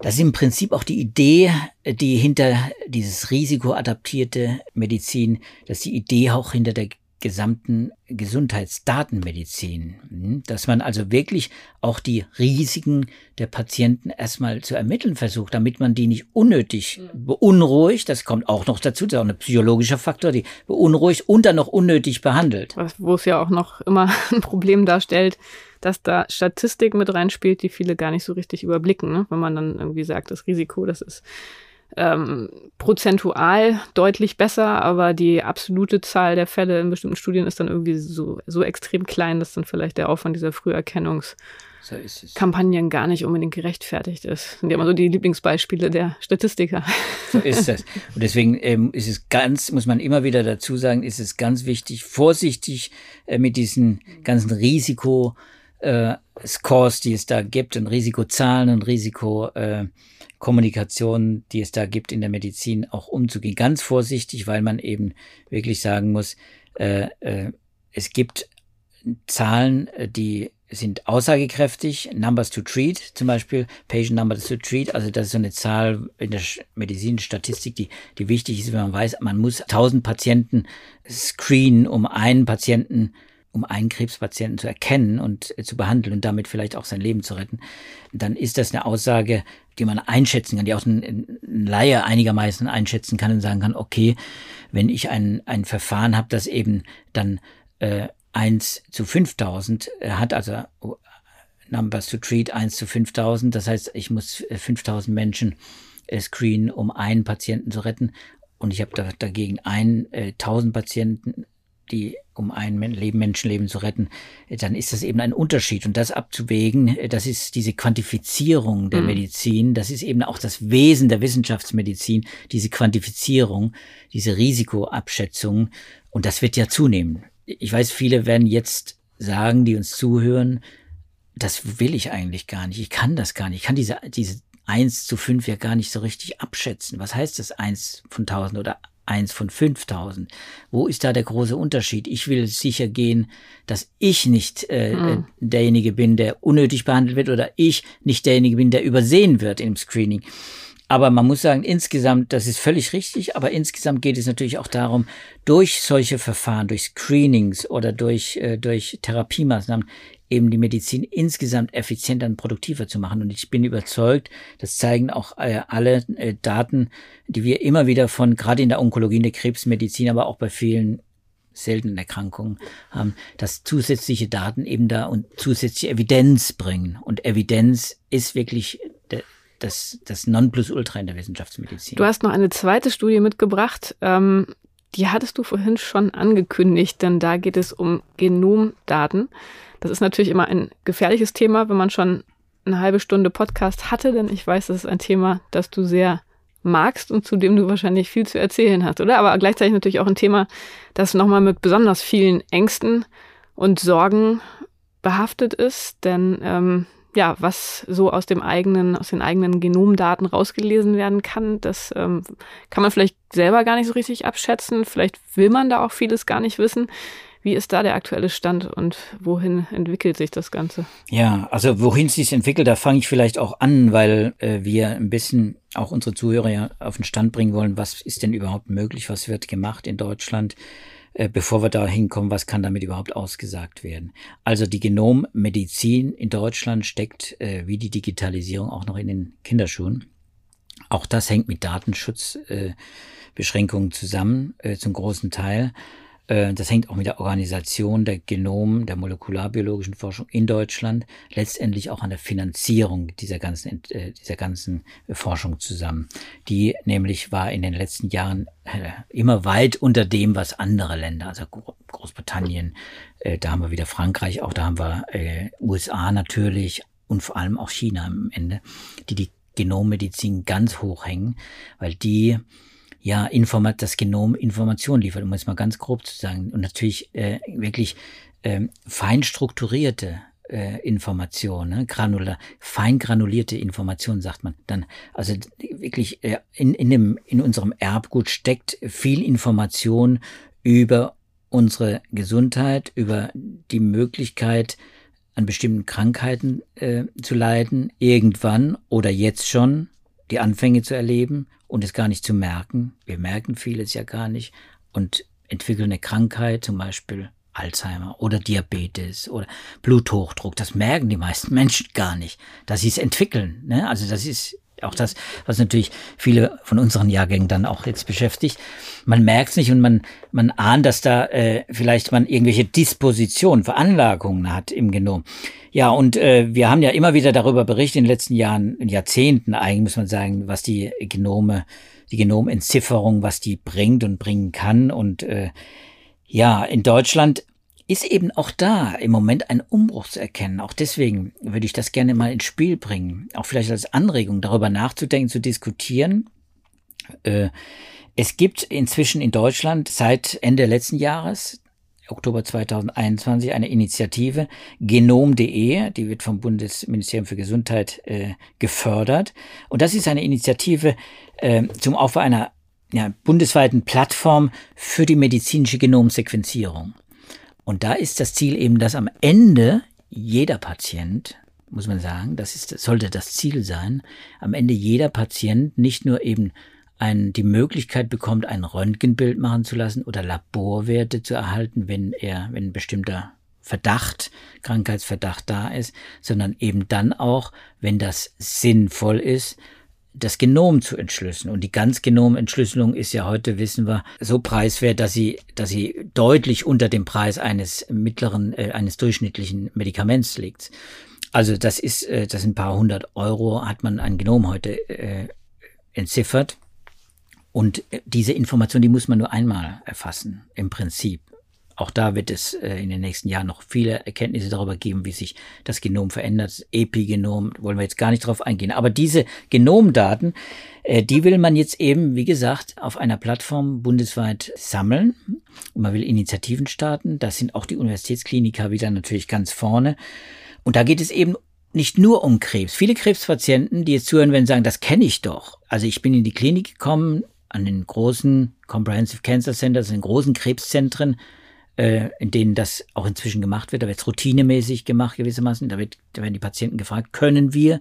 das ist im Prinzip auch die Idee, die hinter dieses risikoadaptierte Medizin, dass die Idee auch hinter der gesamten Gesundheitsdatenmedizin, hm, dass man also wirklich auch die Risiken der Patienten erstmal zu ermitteln versucht, damit man die nicht unnötig beunruhigt, das kommt auch noch dazu, das ist auch ein psychologischer Faktor, die beunruhigt und dann noch unnötig behandelt. Wo es ja auch noch immer ein Problem darstellt, dass da Statistik mit reinspielt, die viele gar nicht so richtig überblicken, ne? wenn man dann irgendwie sagt, das Risiko, das ist ähm, prozentual deutlich besser, aber die absolute Zahl der Fälle in bestimmten Studien ist dann irgendwie so, so extrem klein, dass dann vielleicht der Aufwand dieser Früherkennungskampagnen so gar nicht unbedingt gerechtfertigt ist. Das sind ja immer so die Lieblingsbeispiele der Statistiker. So ist es. Und deswegen ähm, ist es ganz, muss man immer wieder dazu sagen, ist es ganz wichtig, vorsichtig äh, mit diesen ganzen Risiko äh, Scores, die es da gibt und Risikozahlen und Risiko äh, die es da gibt in der Medizin, auch umzugehen. Ganz vorsichtig, weil man eben wirklich sagen muss, äh, äh, es gibt Zahlen, die sind aussagekräftig. Numbers to treat, zum Beispiel Patient Numbers to treat, also das ist so eine Zahl in der Medizinstatistik, die, die wichtig ist, wenn man weiß, man muss 1000 Patienten screenen, um einen Patienten um einen Krebspatienten zu erkennen und äh, zu behandeln und damit vielleicht auch sein Leben zu retten, dann ist das eine Aussage, die man einschätzen kann, die auch ein, ein Laie einigermaßen einschätzen kann und sagen kann, okay, wenn ich ein, ein Verfahren habe, das eben dann äh, 1 zu 5000 äh, hat, also oh, Numbers to treat 1 zu 5000, das heißt, ich muss 5000 äh, Menschen screenen, um einen Patienten zu retten und ich habe da, dagegen 1000 Patienten die, um ein Leben, Menschenleben zu retten, dann ist das eben ein Unterschied. Und das abzuwägen, das ist diese Quantifizierung der mhm. Medizin, das ist eben auch das Wesen der Wissenschaftsmedizin, diese Quantifizierung, diese Risikoabschätzung. Und das wird ja zunehmen. Ich weiß, viele werden jetzt sagen, die uns zuhören, das will ich eigentlich gar nicht. Ich kann das gar nicht. Ich kann diese, diese eins zu fünf ja gar nicht so richtig abschätzen. Was heißt das eins von tausend oder eins von 5000. Wo ist da der große Unterschied? Ich will sicher gehen, dass ich nicht äh, mhm. derjenige bin, der unnötig behandelt wird oder ich nicht derjenige bin, der übersehen wird im Screening. Aber man muss sagen, insgesamt, das ist völlig richtig, aber insgesamt geht es natürlich auch darum, durch solche Verfahren, durch Screenings oder durch, äh, durch Therapiemaßnahmen eben die Medizin insgesamt effizienter und produktiver zu machen. Und ich bin überzeugt, das zeigen auch äh, alle äh, Daten, die wir immer wieder von, gerade in der Onkologie, in der Krebsmedizin, aber auch bei vielen seltenen Erkrankungen haben, dass zusätzliche Daten eben da und zusätzliche Evidenz bringen. Und Evidenz ist wirklich das, das Nonplusultra in der Wissenschaftsmedizin. Du hast noch eine zweite Studie mitgebracht. Ähm, die hattest du vorhin schon angekündigt, denn da geht es um Genomdaten. Das ist natürlich immer ein gefährliches Thema, wenn man schon eine halbe Stunde Podcast hatte, denn ich weiß, das ist ein Thema, das du sehr magst und zu dem du wahrscheinlich viel zu erzählen hast, oder? Aber gleichzeitig natürlich auch ein Thema, das nochmal mit besonders vielen Ängsten und Sorgen behaftet ist, denn ähm, ja, was so aus dem eigenen, aus den eigenen Genomdaten rausgelesen werden kann, das ähm, kann man vielleicht selber gar nicht so richtig abschätzen. Vielleicht will man da auch vieles gar nicht wissen. Wie ist da der aktuelle Stand und wohin entwickelt sich das Ganze? Ja, also wohin sich entwickelt, da fange ich vielleicht auch an, weil äh, wir ein bisschen auch unsere Zuhörer ja auf den Stand bringen wollen, was ist denn überhaupt möglich, was wird gemacht in Deutschland, äh, bevor wir da hinkommen, was kann damit überhaupt ausgesagt werden. Also die Genommedizin in Deutschland steckt äh, wie die Digitalisierung auch noch in den Kinderschuhen. Auch das hängt mit Datenschutzbeschränkungen äh, zusammen, äh, zum großen Teil. Äh, das hängt auch mit der Organisation der Genom, der molekularbiologischen Forschung in Deutschland, letztendlich auch an der Finanzierung dieser ganzen, äh, dieser ganzen Forschung zusammen. Die nämlich war in den letzten Jahren äh, immer weit unter dem, was andere Länder, also Großbritannien, da haben wir wieder Frankreich, auch da haben wir USA natürlich und vor allem auch China am Ende, die die Genommedizin ganz hoch hängen, weil die ja, Informat das Genom Information liefert, um es mal ganz grob zu sagen. Und natürlich äh, wirklich äh, fein strukturierte äh, Information, ne? granular, fein granulierte Information, sagt man dann. Also wirklich äh, in, in, dem, in unserem Erbgut steckt viel Information über unsere Gesundheit, über die Möglichkeit, an bestimmten Krankheiten äh, zu leiden, irgendwann oder jetzt schon die Anfänge zu erleben und es gar nicht zu merken. Wir merken vieles ja gar nicht und entwickeln eine Krankheit, zum Beispiel Alzheimer oder Diabetes oder Bluthochdruck. Das merken die meisten Menschen gar nicht, dass sie es entwickeln. Ne? Also das ist auch das, was natürlich viele von unseren Jahrgängen dann auch jetzt beschäftigt. Man merkt es nicht und man, man ahnt, dass da äh, vielleicht man irgendwelche Dispositionen, Veranlagungen hat im Genom. Ja, und äh, wir haben ja immer wieder darüber berichtet in den letzten Jahren, in Jahrzehnten eigentlich, muss man sagen, was die Genome, die Genomentzifferung, was die bringt und bringen kann. Und äh, ja, in Deutschland ist eben auch da im Moment ein Umbruch zu erkennen. Auch deswegen würde ich das gerne mal ins Spiel bringen, auch vielleicht als Anregung darüber nachzudenken, zu diskutieren. Äh, es gibt inzwischen in Deutschland seit Ende letzten Jahres Oktober 2021 eine Initiative genom.de, die wird vom Bundesministerium für Gesundheit äh, gefördert. Und das ist eine Initiative äh, zum Aufbau einer ja, bundesweiten Plattform für die medizinische Genomsequenzierung. Und da ist das Ziel eben, dass am Ende jeder Patient, muss man sagen, das ist, sollte das Ziel sein, am Ende jeder Patient nicht nur eben ein, die Möglichkeit bekommt, ein Röntgenbild machen zu lassen oder Laborwerte zu erhalten, wenn er, wenn ein bestimmter Verdacht, Krankheitsverdacht da ist, sondern eben dann auch, wenn das sinnvoll ist, das Genom zu entschlüsseln. Und die Ganzgenomentschlüsselung ist ja heute, wissen wir, so preiswert, dass sie, dass sie deutlich unter dem Preis eines mittleren, äh, eines durchschnittlichen Medikaments liegt. Also das ist, äh, das sind ein paar hundert Euro, hat man ein Genom heute äh, entziffert. Und äh, diese Information, die muss man nur einmal erfassen, im Prinzip. Auch da wird es äh, in den nächsten Jahren noch viele Erkenntnisse darüber geben, wie sich das Genom verändert. Epigenom wollen wir jetzt gar nicht drauf eingehen. Aber diese Genomdaten, äh, die will man jetzt eben, wie gesagt, auf einer Plattform bundesweit sammeln. Und man will Initiativen starten. Da sind auch die Universitätskliniker wieder natürlich ganz vorne. Und da geht es eben nicht nur um Krebs. Viele Krebspatienten, die jetzt zuhören, werden sagen, das kenne ich doch. Also ich bin in die Klinik gekommen, an den großen Comprehensive Cancer Centers, in den großen Krebszentren äh, in denen das auch inzwischen gemacht wird. Da wird es routinemäßig gemacht gewissermaßen. Da, wird, da werden die Patienten gefragt, können wir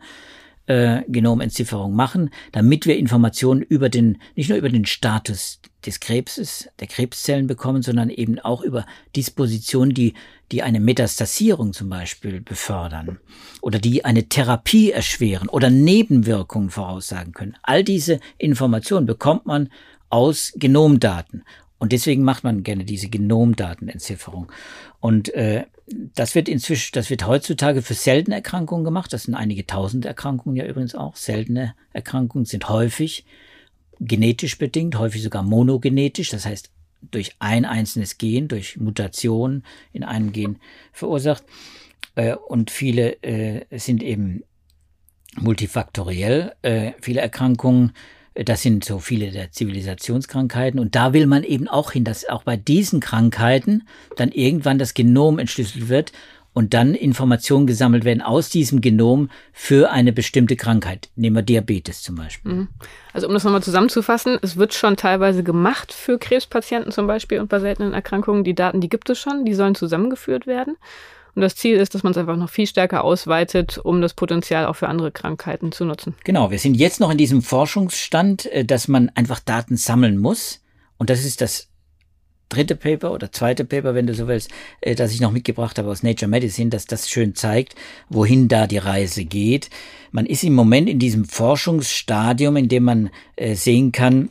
äh, Genomentzifferung machen, damit wir Informationen über den, nicht nur über den Status des Krebses, der Krebszellen bekommen, sondern eben auch über Dispositionen, die, die eine Metastasierung zum Beispiel befördern oder die eine Therapie erschweren oder Nebenwirkungen voraussagen können. All diese Informationen bekommt man aus Genomdaten. Und deswegen macht man gerne diese Genomdatennentzifferung. Und äh, das wird inzwischen, das wird heutzutage für seltene Erkrankungen gemacht. Das sind einige tausend Erkrankungen ja übrigens auch. Seltene Erkrankungen sind häufig genetisch bedingt, häufig sogar monogenetisch. Das heißt, durch ein einzelnes Gen, durch Mutation in einem Gen verursacht. Äh, und viele äh, sind eben multifaktoriell. Äh, viele Erkrankungen das sind so viele der Zivilisationskrankheiten. Und da will man eben auch hin, dass auch bei diesen Krankheiten dann irgendwann das Genom entschlüsselt wird und dann Informationen gesammelt werden aus diesem Genom für eine bestimmte Krankheit. Nehmen wir Diabetes zum Beispiel. Mhm. Also um das nochmal zusammenzufassen, es wird schon teilweise gemacht für Krebspatienten zum Beispiel und bei seltenen Erkrankungen. Die Daten, die gibt es schon, die sollen zusammengeführt werden. Und das Ziel ist, dass man es einfach noch viel stärker ausweitet, um das Potenzial auch für andere Krankheiten zu nutzen. Genau, wir sind jetzt noch in diesem Forschungsstand, äh, dass man einfach Daten sammeln muss. Und das ist das dritte Paper oder zweite Paper, wenn du so willst, äh, das ich noch mitgebracht habe aus Nature Medicine, dass das schön zeigt, wohin da die Reise geht. Man ist im Moment in diesem Forschungsstadium, in dem man äh, sehen kann,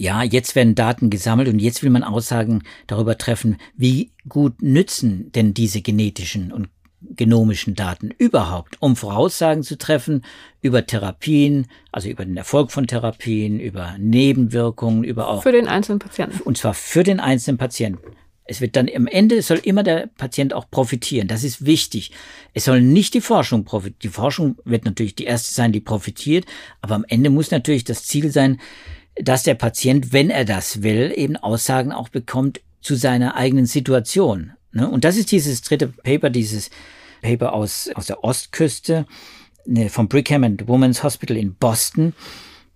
ja, jetzt werden Daten gesammelt und jetzt will man Aussagen darüber treffen, wie gut nützen denn diese genetischen und genomischen Daten überhaupt, um Voraussagen zu treffen über Therapien, also über den Erfolg von Therapien, über Nebenwirkungen, über auch. Für den einzelnen Patienten. Und zwar für den einzelnen Patienten. Es wird dann am Ende soll immer der Patient auch profitieren. Das ist wichtig. Es soll nicht die Forschung profitieren. Die Forschung wird natürlich die erste sein, die profitiert. Aber am Ende muss natürlich das Ziel sein, dass der Patient, wenn er das will, eben Aussagen auch bekommt zu seiner eigenen Situation. Ne? Und das ist dieses dritte Paper, dieses Paper aus, aus der Ostküste ne, vom Brigham and Women's Hospital in Boston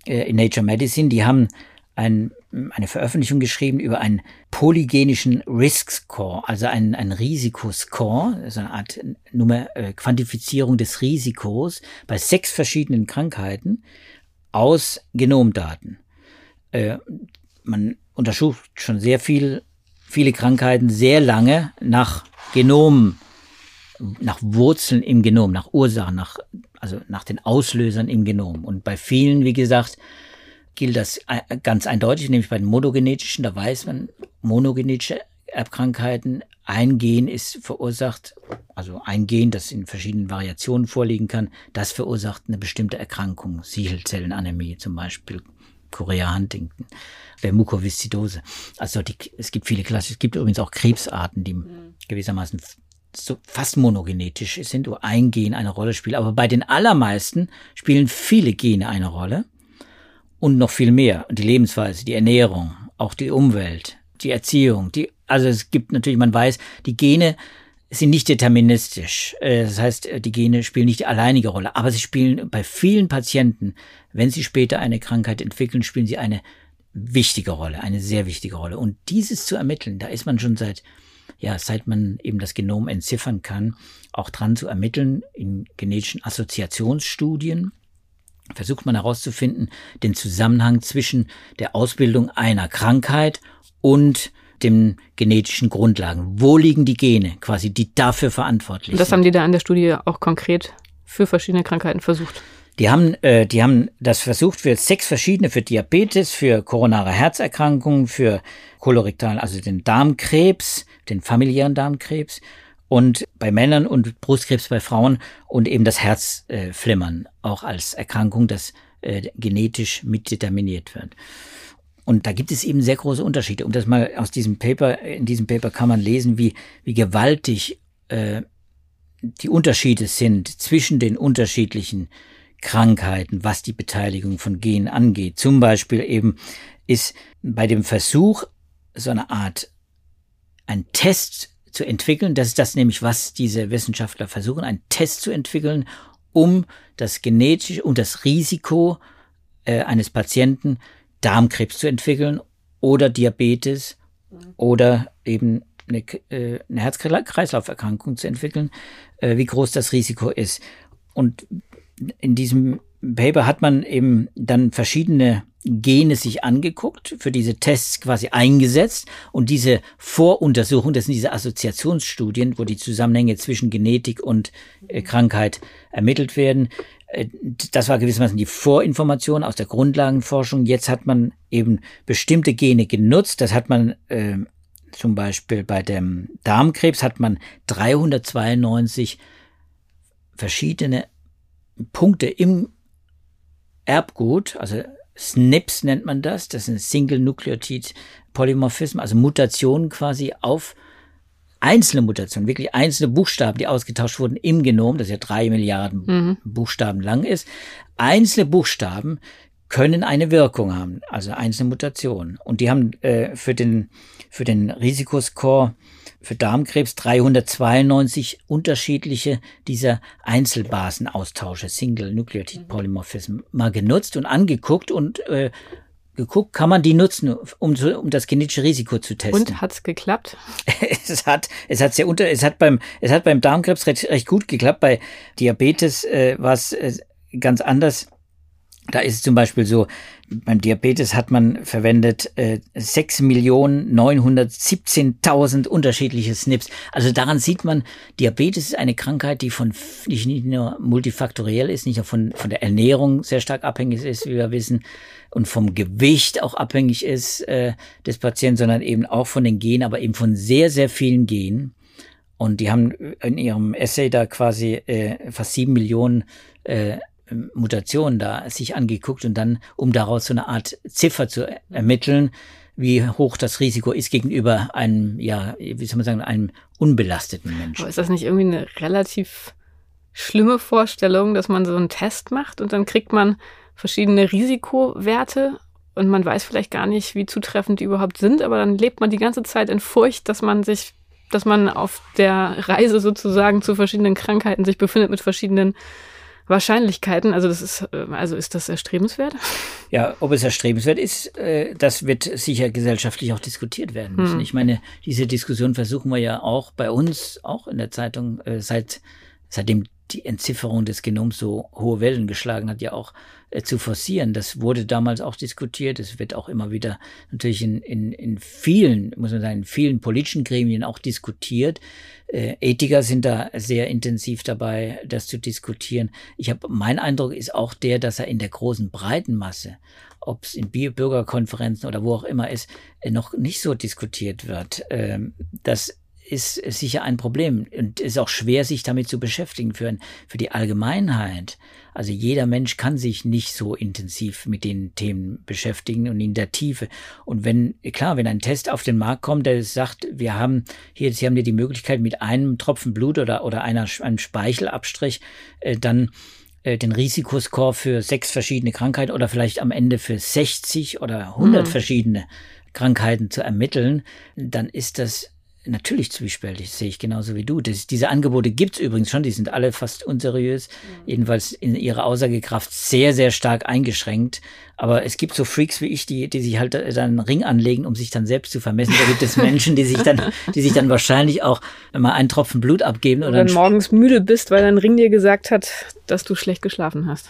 äh, in Nature Medicine. Die haben ein, eine Veröffentlichung geschrieben über einen polygenischen Risk Score, also einen, einen Risikoscore, also eine Art Nummer, äh, Quantifizierung des Risikos bei sechs verschiedenen Krankheiten aus Genomdaten äh, man untersucht schon sehr viel, viele Krankheiten sehr lange nach Genom, nach Wurzeln im Genom, nach Ursachen, nach, also nach den Auslösern im Genom. Und bei vielen, wie gesagt, gilt das ganz eindeutig, nämlich bei den monogenetischen, da weiß man, monogenetische Erbkrankheiten, ein Gen ist verursacht, also ein Gen, das in verschiedenen Variationen vorliegen kann, das verursacht eine bestimmte Erkrankung, Sichelzellenanämie zum Beispiel, Korea Huntington, der Mukoviszidose. Also die, es gibt viele Klassen. Es gibt übrigens auch Krebsarten, die mhm. gewissermaßen so fast monogenetisch sind, wo ein Gen eine Rolle spielt. Aber bei den allermeisten spielen viele Gene eine Rolle und noch viel mehr. Die Lebensweise, die Ernährung, auch die Umwelt, die Erziehung, die, also es gibt natürlich, man weiß, die Gene sind nicht deterministisch. Äh, das heißt, die Gene spielen nicht die alleinige Rolle, aber sie spielen bei vielen Patienten, wenn sie später eine Krankheit entwickeln, spielen sie eine wichtige Rolle, eine sehr wichtige Rolle. Und dieses zu ermitteln, da ist man schon seit ja, seit man eben das Genom entziffern kann, auch dran zu ermitteln in genetischen Assoziationsstudien versucht man herauszufinden, den Zusammenhang zwischen der Ausbildung einer Krankheit und den genetischen Grundlagen. Wo liegen die Gene quasi, die dafür verantwortlich sind? Das haben die da an der Studie auch konkret für verschiedene Krankheiten versucht. Die haben, äh, die haben das versucht für sechs verschiedene, für Diabetes, für koronare Herzerkrankungen, für kolorektal, also den Darmkrebs, den familiären Darmkrebs und bei Männern und Brustkrebs bei Frauen und eben das Herzflimmern äh, auch als Erkrankung, das äh, genetisch mitdeterminiert wird. Und da gibt es eben sehr große Unterschiede. Um das mal aus diesem Paper, in diesem Paper kann man lesen, wie, wie gewaltig äh, die Unterschiede sind zwischen den unterschiedlichen Krankheiten, was die Beteiligung von Genen angeht. Zum Beispiel eben ist bei dem Versuch, so eine Art ein Test zu entwickeln. Das ist das nämlich, was diese Wissenschaftler versuchen, einen Test zu entwickeln, um das genetische und das Risiko äh, eines Patienten Darmkrebs zu entwickeln oder Diabetes oder eben eine, äh, eine Herz-Kreislauf-Erkrankung zu entwickeln, äh, wie groß das Risiko ist. Und in diesem Paper hat man eben dann verschiedene Gene sich angeguckt, für diese Tests quasi eingesetzt und diese Voruntersuchung, das sind diese Assoziationsstudien, wo die Zusammenhänge zwischen Genetik und äh, Krankheit ermittelt werden. Äh, das war gewissermaßen die Vorinformation aus der Grundlagenforschung. Jetzt hat man eben bestimmte Gene genutzt. Das hat man äh, zum Beispiel bei dem Darmkrebs hat man 392 verschiedene Punkte im Erbgut, also SNPs nennt man das, das ein Single Nucleotide Polymorphism, also Mutationen quasi auf einzelne Mutationen, wirklich einzelne Buchstaben, die ausgetauscht wurden im Genom, das ja drei Milliarden mhm. Buchstaben lang ist. Einzelne Buchstaben können eine Wirkung haben, also einzelne Mutationen. Und die haben äh, für den, für den Risikoscore für Darmkrebs 392 unterschiedliche dieser Einzelbasenaustausche, Single Nucleotide Polymorphism, mal genutzt und angeguckt und äh, geguckt, kann man die nutzen, um, um das genetische Risiko zu testen. Und hat's geklappt? es hat, es hat sehr unter, es hat beim, es hat beim Darmkrebs recht, recht gut geklappt. Bei Diabetes äh, war es äh, ganz anders. Da ist es zum Beispiel so, beim Diabetes hat man verwendet äh, 6.917.000 unterschiedliche SNPs. Also daran sieht man, Diabetes ist eine Krankheit, die von nicht, nicht nur multifaktoriell ist, nicht nur von, von der Ernährung sehr stark abhängig ist, wie wir wissen, und vom Gewicht auch abhängig ist äh, des Patienten, sondern eben auch von den Genen, aber eben von sehr, sehr vielen Genen. Und die haben in ihrem Essay da quasi äh, fast sieben Millionen äh, Mutationen da sich angeguckt und dann, um daraus so eine Art Ziffer zu ermitteln, wie hoch das Risiko ist gegenüber einem, ja, wie soll man sagen, einem unbelasteten Menschen. Aber ist das nicht irgendwie eine relativ schlimme Vorstellung, dass man so einen Test macht und dann kriegt man verschiedene Risikowerte und man weiß vielleicht gar nicht, wie zutreffend die überhaupt sind, aber dann lebt man die ganze Zeit in Furcht, dass man sich, dass man auf der Reise sozusagen zu verschiedenen Krankheiten sich befindet mit verschiedenen Wahrscheinlichkeiten, also das ist, äh, also ist das erstrebenswert? Ja, ob es erstrebenswert ist, äh, das wird sicher gesellschaftlich auch diskutiert werden müssen. Hm. Ich meine, diese Diskussion versuchen wir ja auch bei uns, auch in der Zeitung, äh, seit, seitdem die Entzifferung des Genoms so hohe Wellen geschlagen hat, ja auch äh, zu forcieren. Das wurde damals auch diskutiert. Es wird auch immer wieder natürlich in, in, in vielen, muss man sagen, in vielen politischen Gremien auch diskutiert. Äh, Ethiker sind da sehr intensiv dabei, das zu diskutieren. Ich habe, mein Eindruck ist auch der, dass er in der großen breiten Masse, ob es in Bürgerkonferenzen oder wo auch immer ist, äh, noch nicht so diskutiert wird. Ähm, das ist sicher ein Problem und ist auch schwer, sich damit zu beschäftigen für, für die Allgemeinheit. Also jeder Mensch kann sich nicht so intensiv mit den Themen beschäftigen und in der Tiefe. Und wenn, klar, wenn ein Test auf den Markt kommt, der sagt, wir haben hier, Sie haben hier die Möglichkeit mit einem Tropfen Blut oder, oder einer, einem Speichelabstrich, äh, dann äh, den Risikoscore für sechs verschiedene Krankheiten oder vielleicht am Ende für 60 oder 100 mhm. verschiedene Krankheiten zu ermitteln, dann ist das natürlich zwiespältig, sehe ich genauso wie du. Das, diese Angebote gibt's übrigens schon, die sind alle fast unseriös, mhm. jedenfalls in ihrer Aussagekraft sehr, sehr stark eingeschränkt. Aber es gibt so Freaks wie ich, die, die sich halt dann einen Ring anlegen, um sich dann selbst zu vermessen. Da gibt es Menschen, die sich dann, die sich dann wahrscheinlich auch mal einen Tropfen Blut abgeben. Oder, oder morgens müde bist, weil dein Ring dir gesagt hat, dass du schlecht geschlafen hast.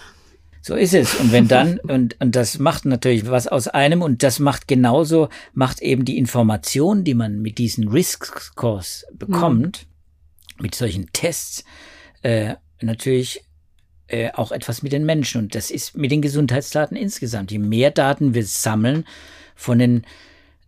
So ist es. Und wenn dann, und, und das macht natürlich was aus einem und das macht genauso, macht eben die Information, die man mit diesen Risk Scores bekommt, mhm. mit solchen Tests, äh, natürlich äh, auch etwas mit den Menschen. Und das ist mit den Gesundheitsdaten insgesamt. Je mehr Daten wir sammeln von den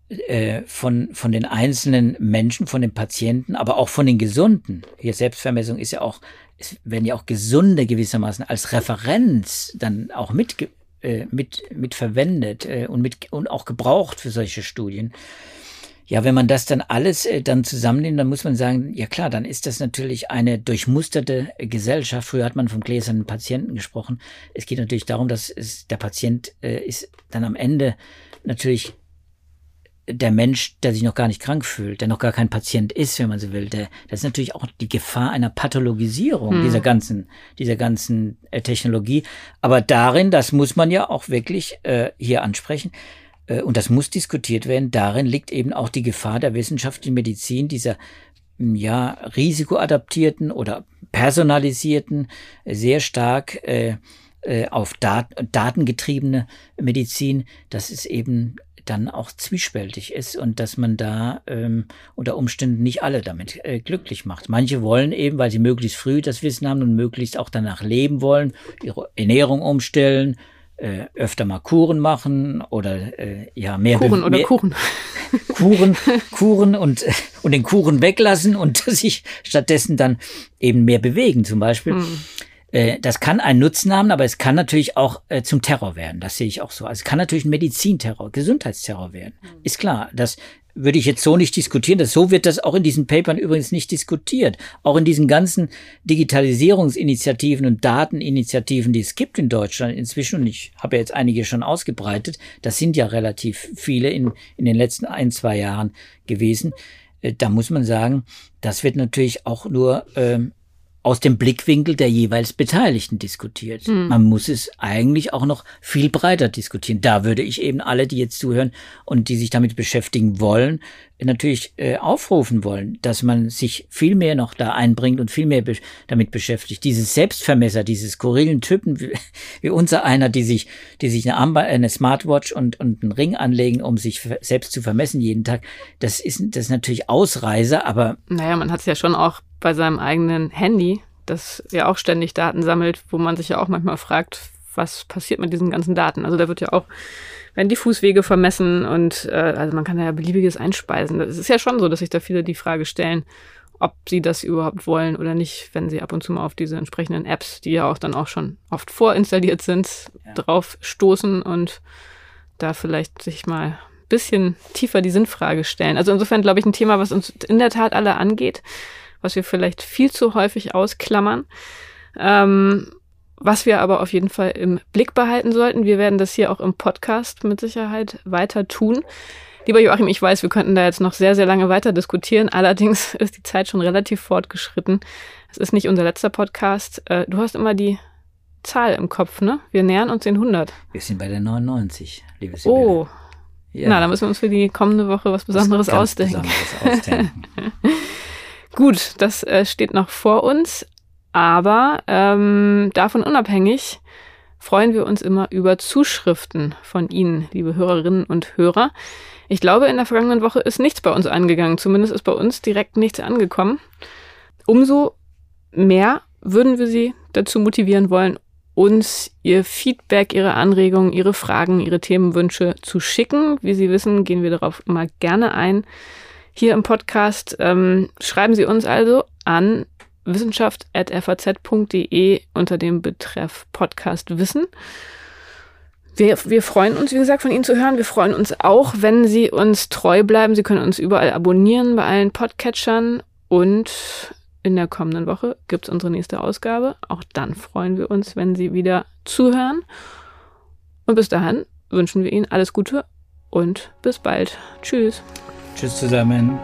äh, von, von den einzelnen Menschen, von den Patienten, aber auch von den Gesunden. Hier Selbstvermessung ist ja auch es werden ja auch Gesunde gewissermaßen als Referenz dann auch mit, äh, mit, mit verwendet äh, und, mit, und auch gebraucht für solche Studien. Ja, wenn man das dann alles äh, dann zusammennimmt, dann muss man sagen, ja klar, dann ist das natürlich eine durchmusterte Gesellschaft. Früher hat man vom gläsernen Patienten gesprochen. Es geht natürlich darum, dass es, der Patient äh, ist dann am Ende natürlich der Mensch, der sich noch gar nicht krank fühlt, der noch gar kein Patient ist, wenn man so will, der, das ist natürlich auch die Gefahr einer Pathologisierung hm. dieser ganzen, dieser ganzen äh, Technologie. Aber darin, das muss man ja auch wirklich äh, hier ansprechen, äh, und das muss diskutiert werden, darin liegt eben auch die Gefahr der wissenschaftlichen Medizin, dieser hm, ja, risikoadaptierten oder personalisierten, sehr stark äh, äh, auf Dat datengetriebene Medizin, das ist eben dann auch zwiespältig ist und dass man da ähm, unter Umständen nicht alle damit äh, glücklich macht. Manche wollen eben, weil sie möglichst früh das Wissen haben und möglichst auch danach leben wollen, ihre Ernährung umstellen, äh, öfter mal Kuren machen oder äh, ja mehr Kuren oder mehr, Kuchen. Kuren, Kuren und und den Kuchen weglassen und sich stattdessen dann eben mehr bewegen zum Beispiel. Hm. Äh, das kann einen Nutzen haben, aber es kann natürlich auch äh, zum Terror werden. Das sehe ich auch so. Also es kann natürlich ein Medizinterror, Gesundheitsterror werden. Mhm. Ist klar. Das würde ich jetzt so nicht diskutieren. Das, so wird das auch in diesen Papern übrigens nicht diskutiert. Auch in diesen ganzen Digitalisierungsinitiativen und Dateninitiativen, die es gibt in Deutschland inzwischen, und ich habe ja jetzt einige schon ausgebreitet, das sind ja relativ viele in, in den letzten ein, zwei Jahren gewesen. Äh, da muss man sagen, das wird natürlich auch nur ähm, aus dem Blickwinkel der jeweils Beteiligten diskutiert. Mhm. Man muss es eigentlich auch noch viel breiter diskutieren. Da würde ich eben alle, die jetzt zuhören und die sich damit beschäftigen wollen, natürlich äh, aufrufen wollen, dass man sich viel mehr noch da einbringt und viel mehr be damit beschäftigt. Dieses Selbstvermesser, diese skurrilen Typen wie, wie unser einer, die sich, die sich eine, Armband, eine Smartwatch und, und einen Ring anlegen, um sich selbst zu vermessen jeden Tag, das ist, das ist natürlich Ausreise, aber. Naja, man hat es ja schon auch bei seinem eigenen Handy, das ja auch ständig Daten sammelt, wo man sich ja auch manchmal fragt, was passiert mit diesen ganzen Daten. Also da wird ja auch, werden die Fußwege vermessen und äh, also man kann ja beliebiges einspeisen. Es ist ja schon so, dass sich da viele die Frage stellen, ob sie das überhaupt wollen oder nicht, wenn sie ab und zu mal auf diese entsprechenden Apps, die ja auch dann auch schon oft vorinstalliert sind, ja. drauf stoßen und da vielleicht sich mal ein bisschen tiefer die Sinnfrage stellen. Also insofern glaube ich ein Thema, was uns in der Tat alle angeht was wir vielleicht viel zu häufig ausklammern. Ähm, was wir aber auf jeden Fall im Blick behalten sollten. Wir werden das hier auch im Podcast mit Sicherheit weiter tun. Lieber Joachim, ich weiß, wir könnten da jetzt noch sehr, sehr lange weiter diskutieren. Allerdings ist die Zeit schon relativ fortgeschritten. Es ist nicht unser letzter Podcast. Äh, du hast immer die Zahl im Kopf, ne? Wir nähern uns den 100. Wir sind bei der 99, liebe Sibylle. Oh. Ja. Na, da müssen wir uns für die kommende Woche was Besonderes was ausdenken. Besonderes ausdenken. Gut, das äh, steht noch vor uns, aber ähm, davon unabhängig freuen wir uns immer über Zuschriften von Ihnen, liebe Hörerinnen und Hörer. Ich glaube, in der vergangenen Woche ist nichts bei uns angegangen, zumindest ist bei uns direkt nichts angekommen. Umso mehr würden wir Sie dazu motivieren wollen, uns Ihr Feedback, Ihre Anregungen, Ihre Fragen, Ihre Themenwünsche zu schicken. Wie Sie wissen, gehen wir darauf immer gerne ein hier im Podcast. Ähm, schreiben Sie uns also an wissenschaft.faz.de unter dem Betreff Podcast Wissen. Wir, wir freuen uns, wie gesagt, von Ihnen zu hören. Wir freuen uns auch, wenn Sie uns treu bleiben. Sie können uns überall abonnieren bei allen Podcatchern. Und in der kommenden Woche gibt es unsere nächste Ausgabe. Auch dann freuen wir uns, wenn Sie wieder zuhören. Und bis dahin wünschen wir Ihnen alles Gute und bis bald. Tschüss. Tschüss zusammen.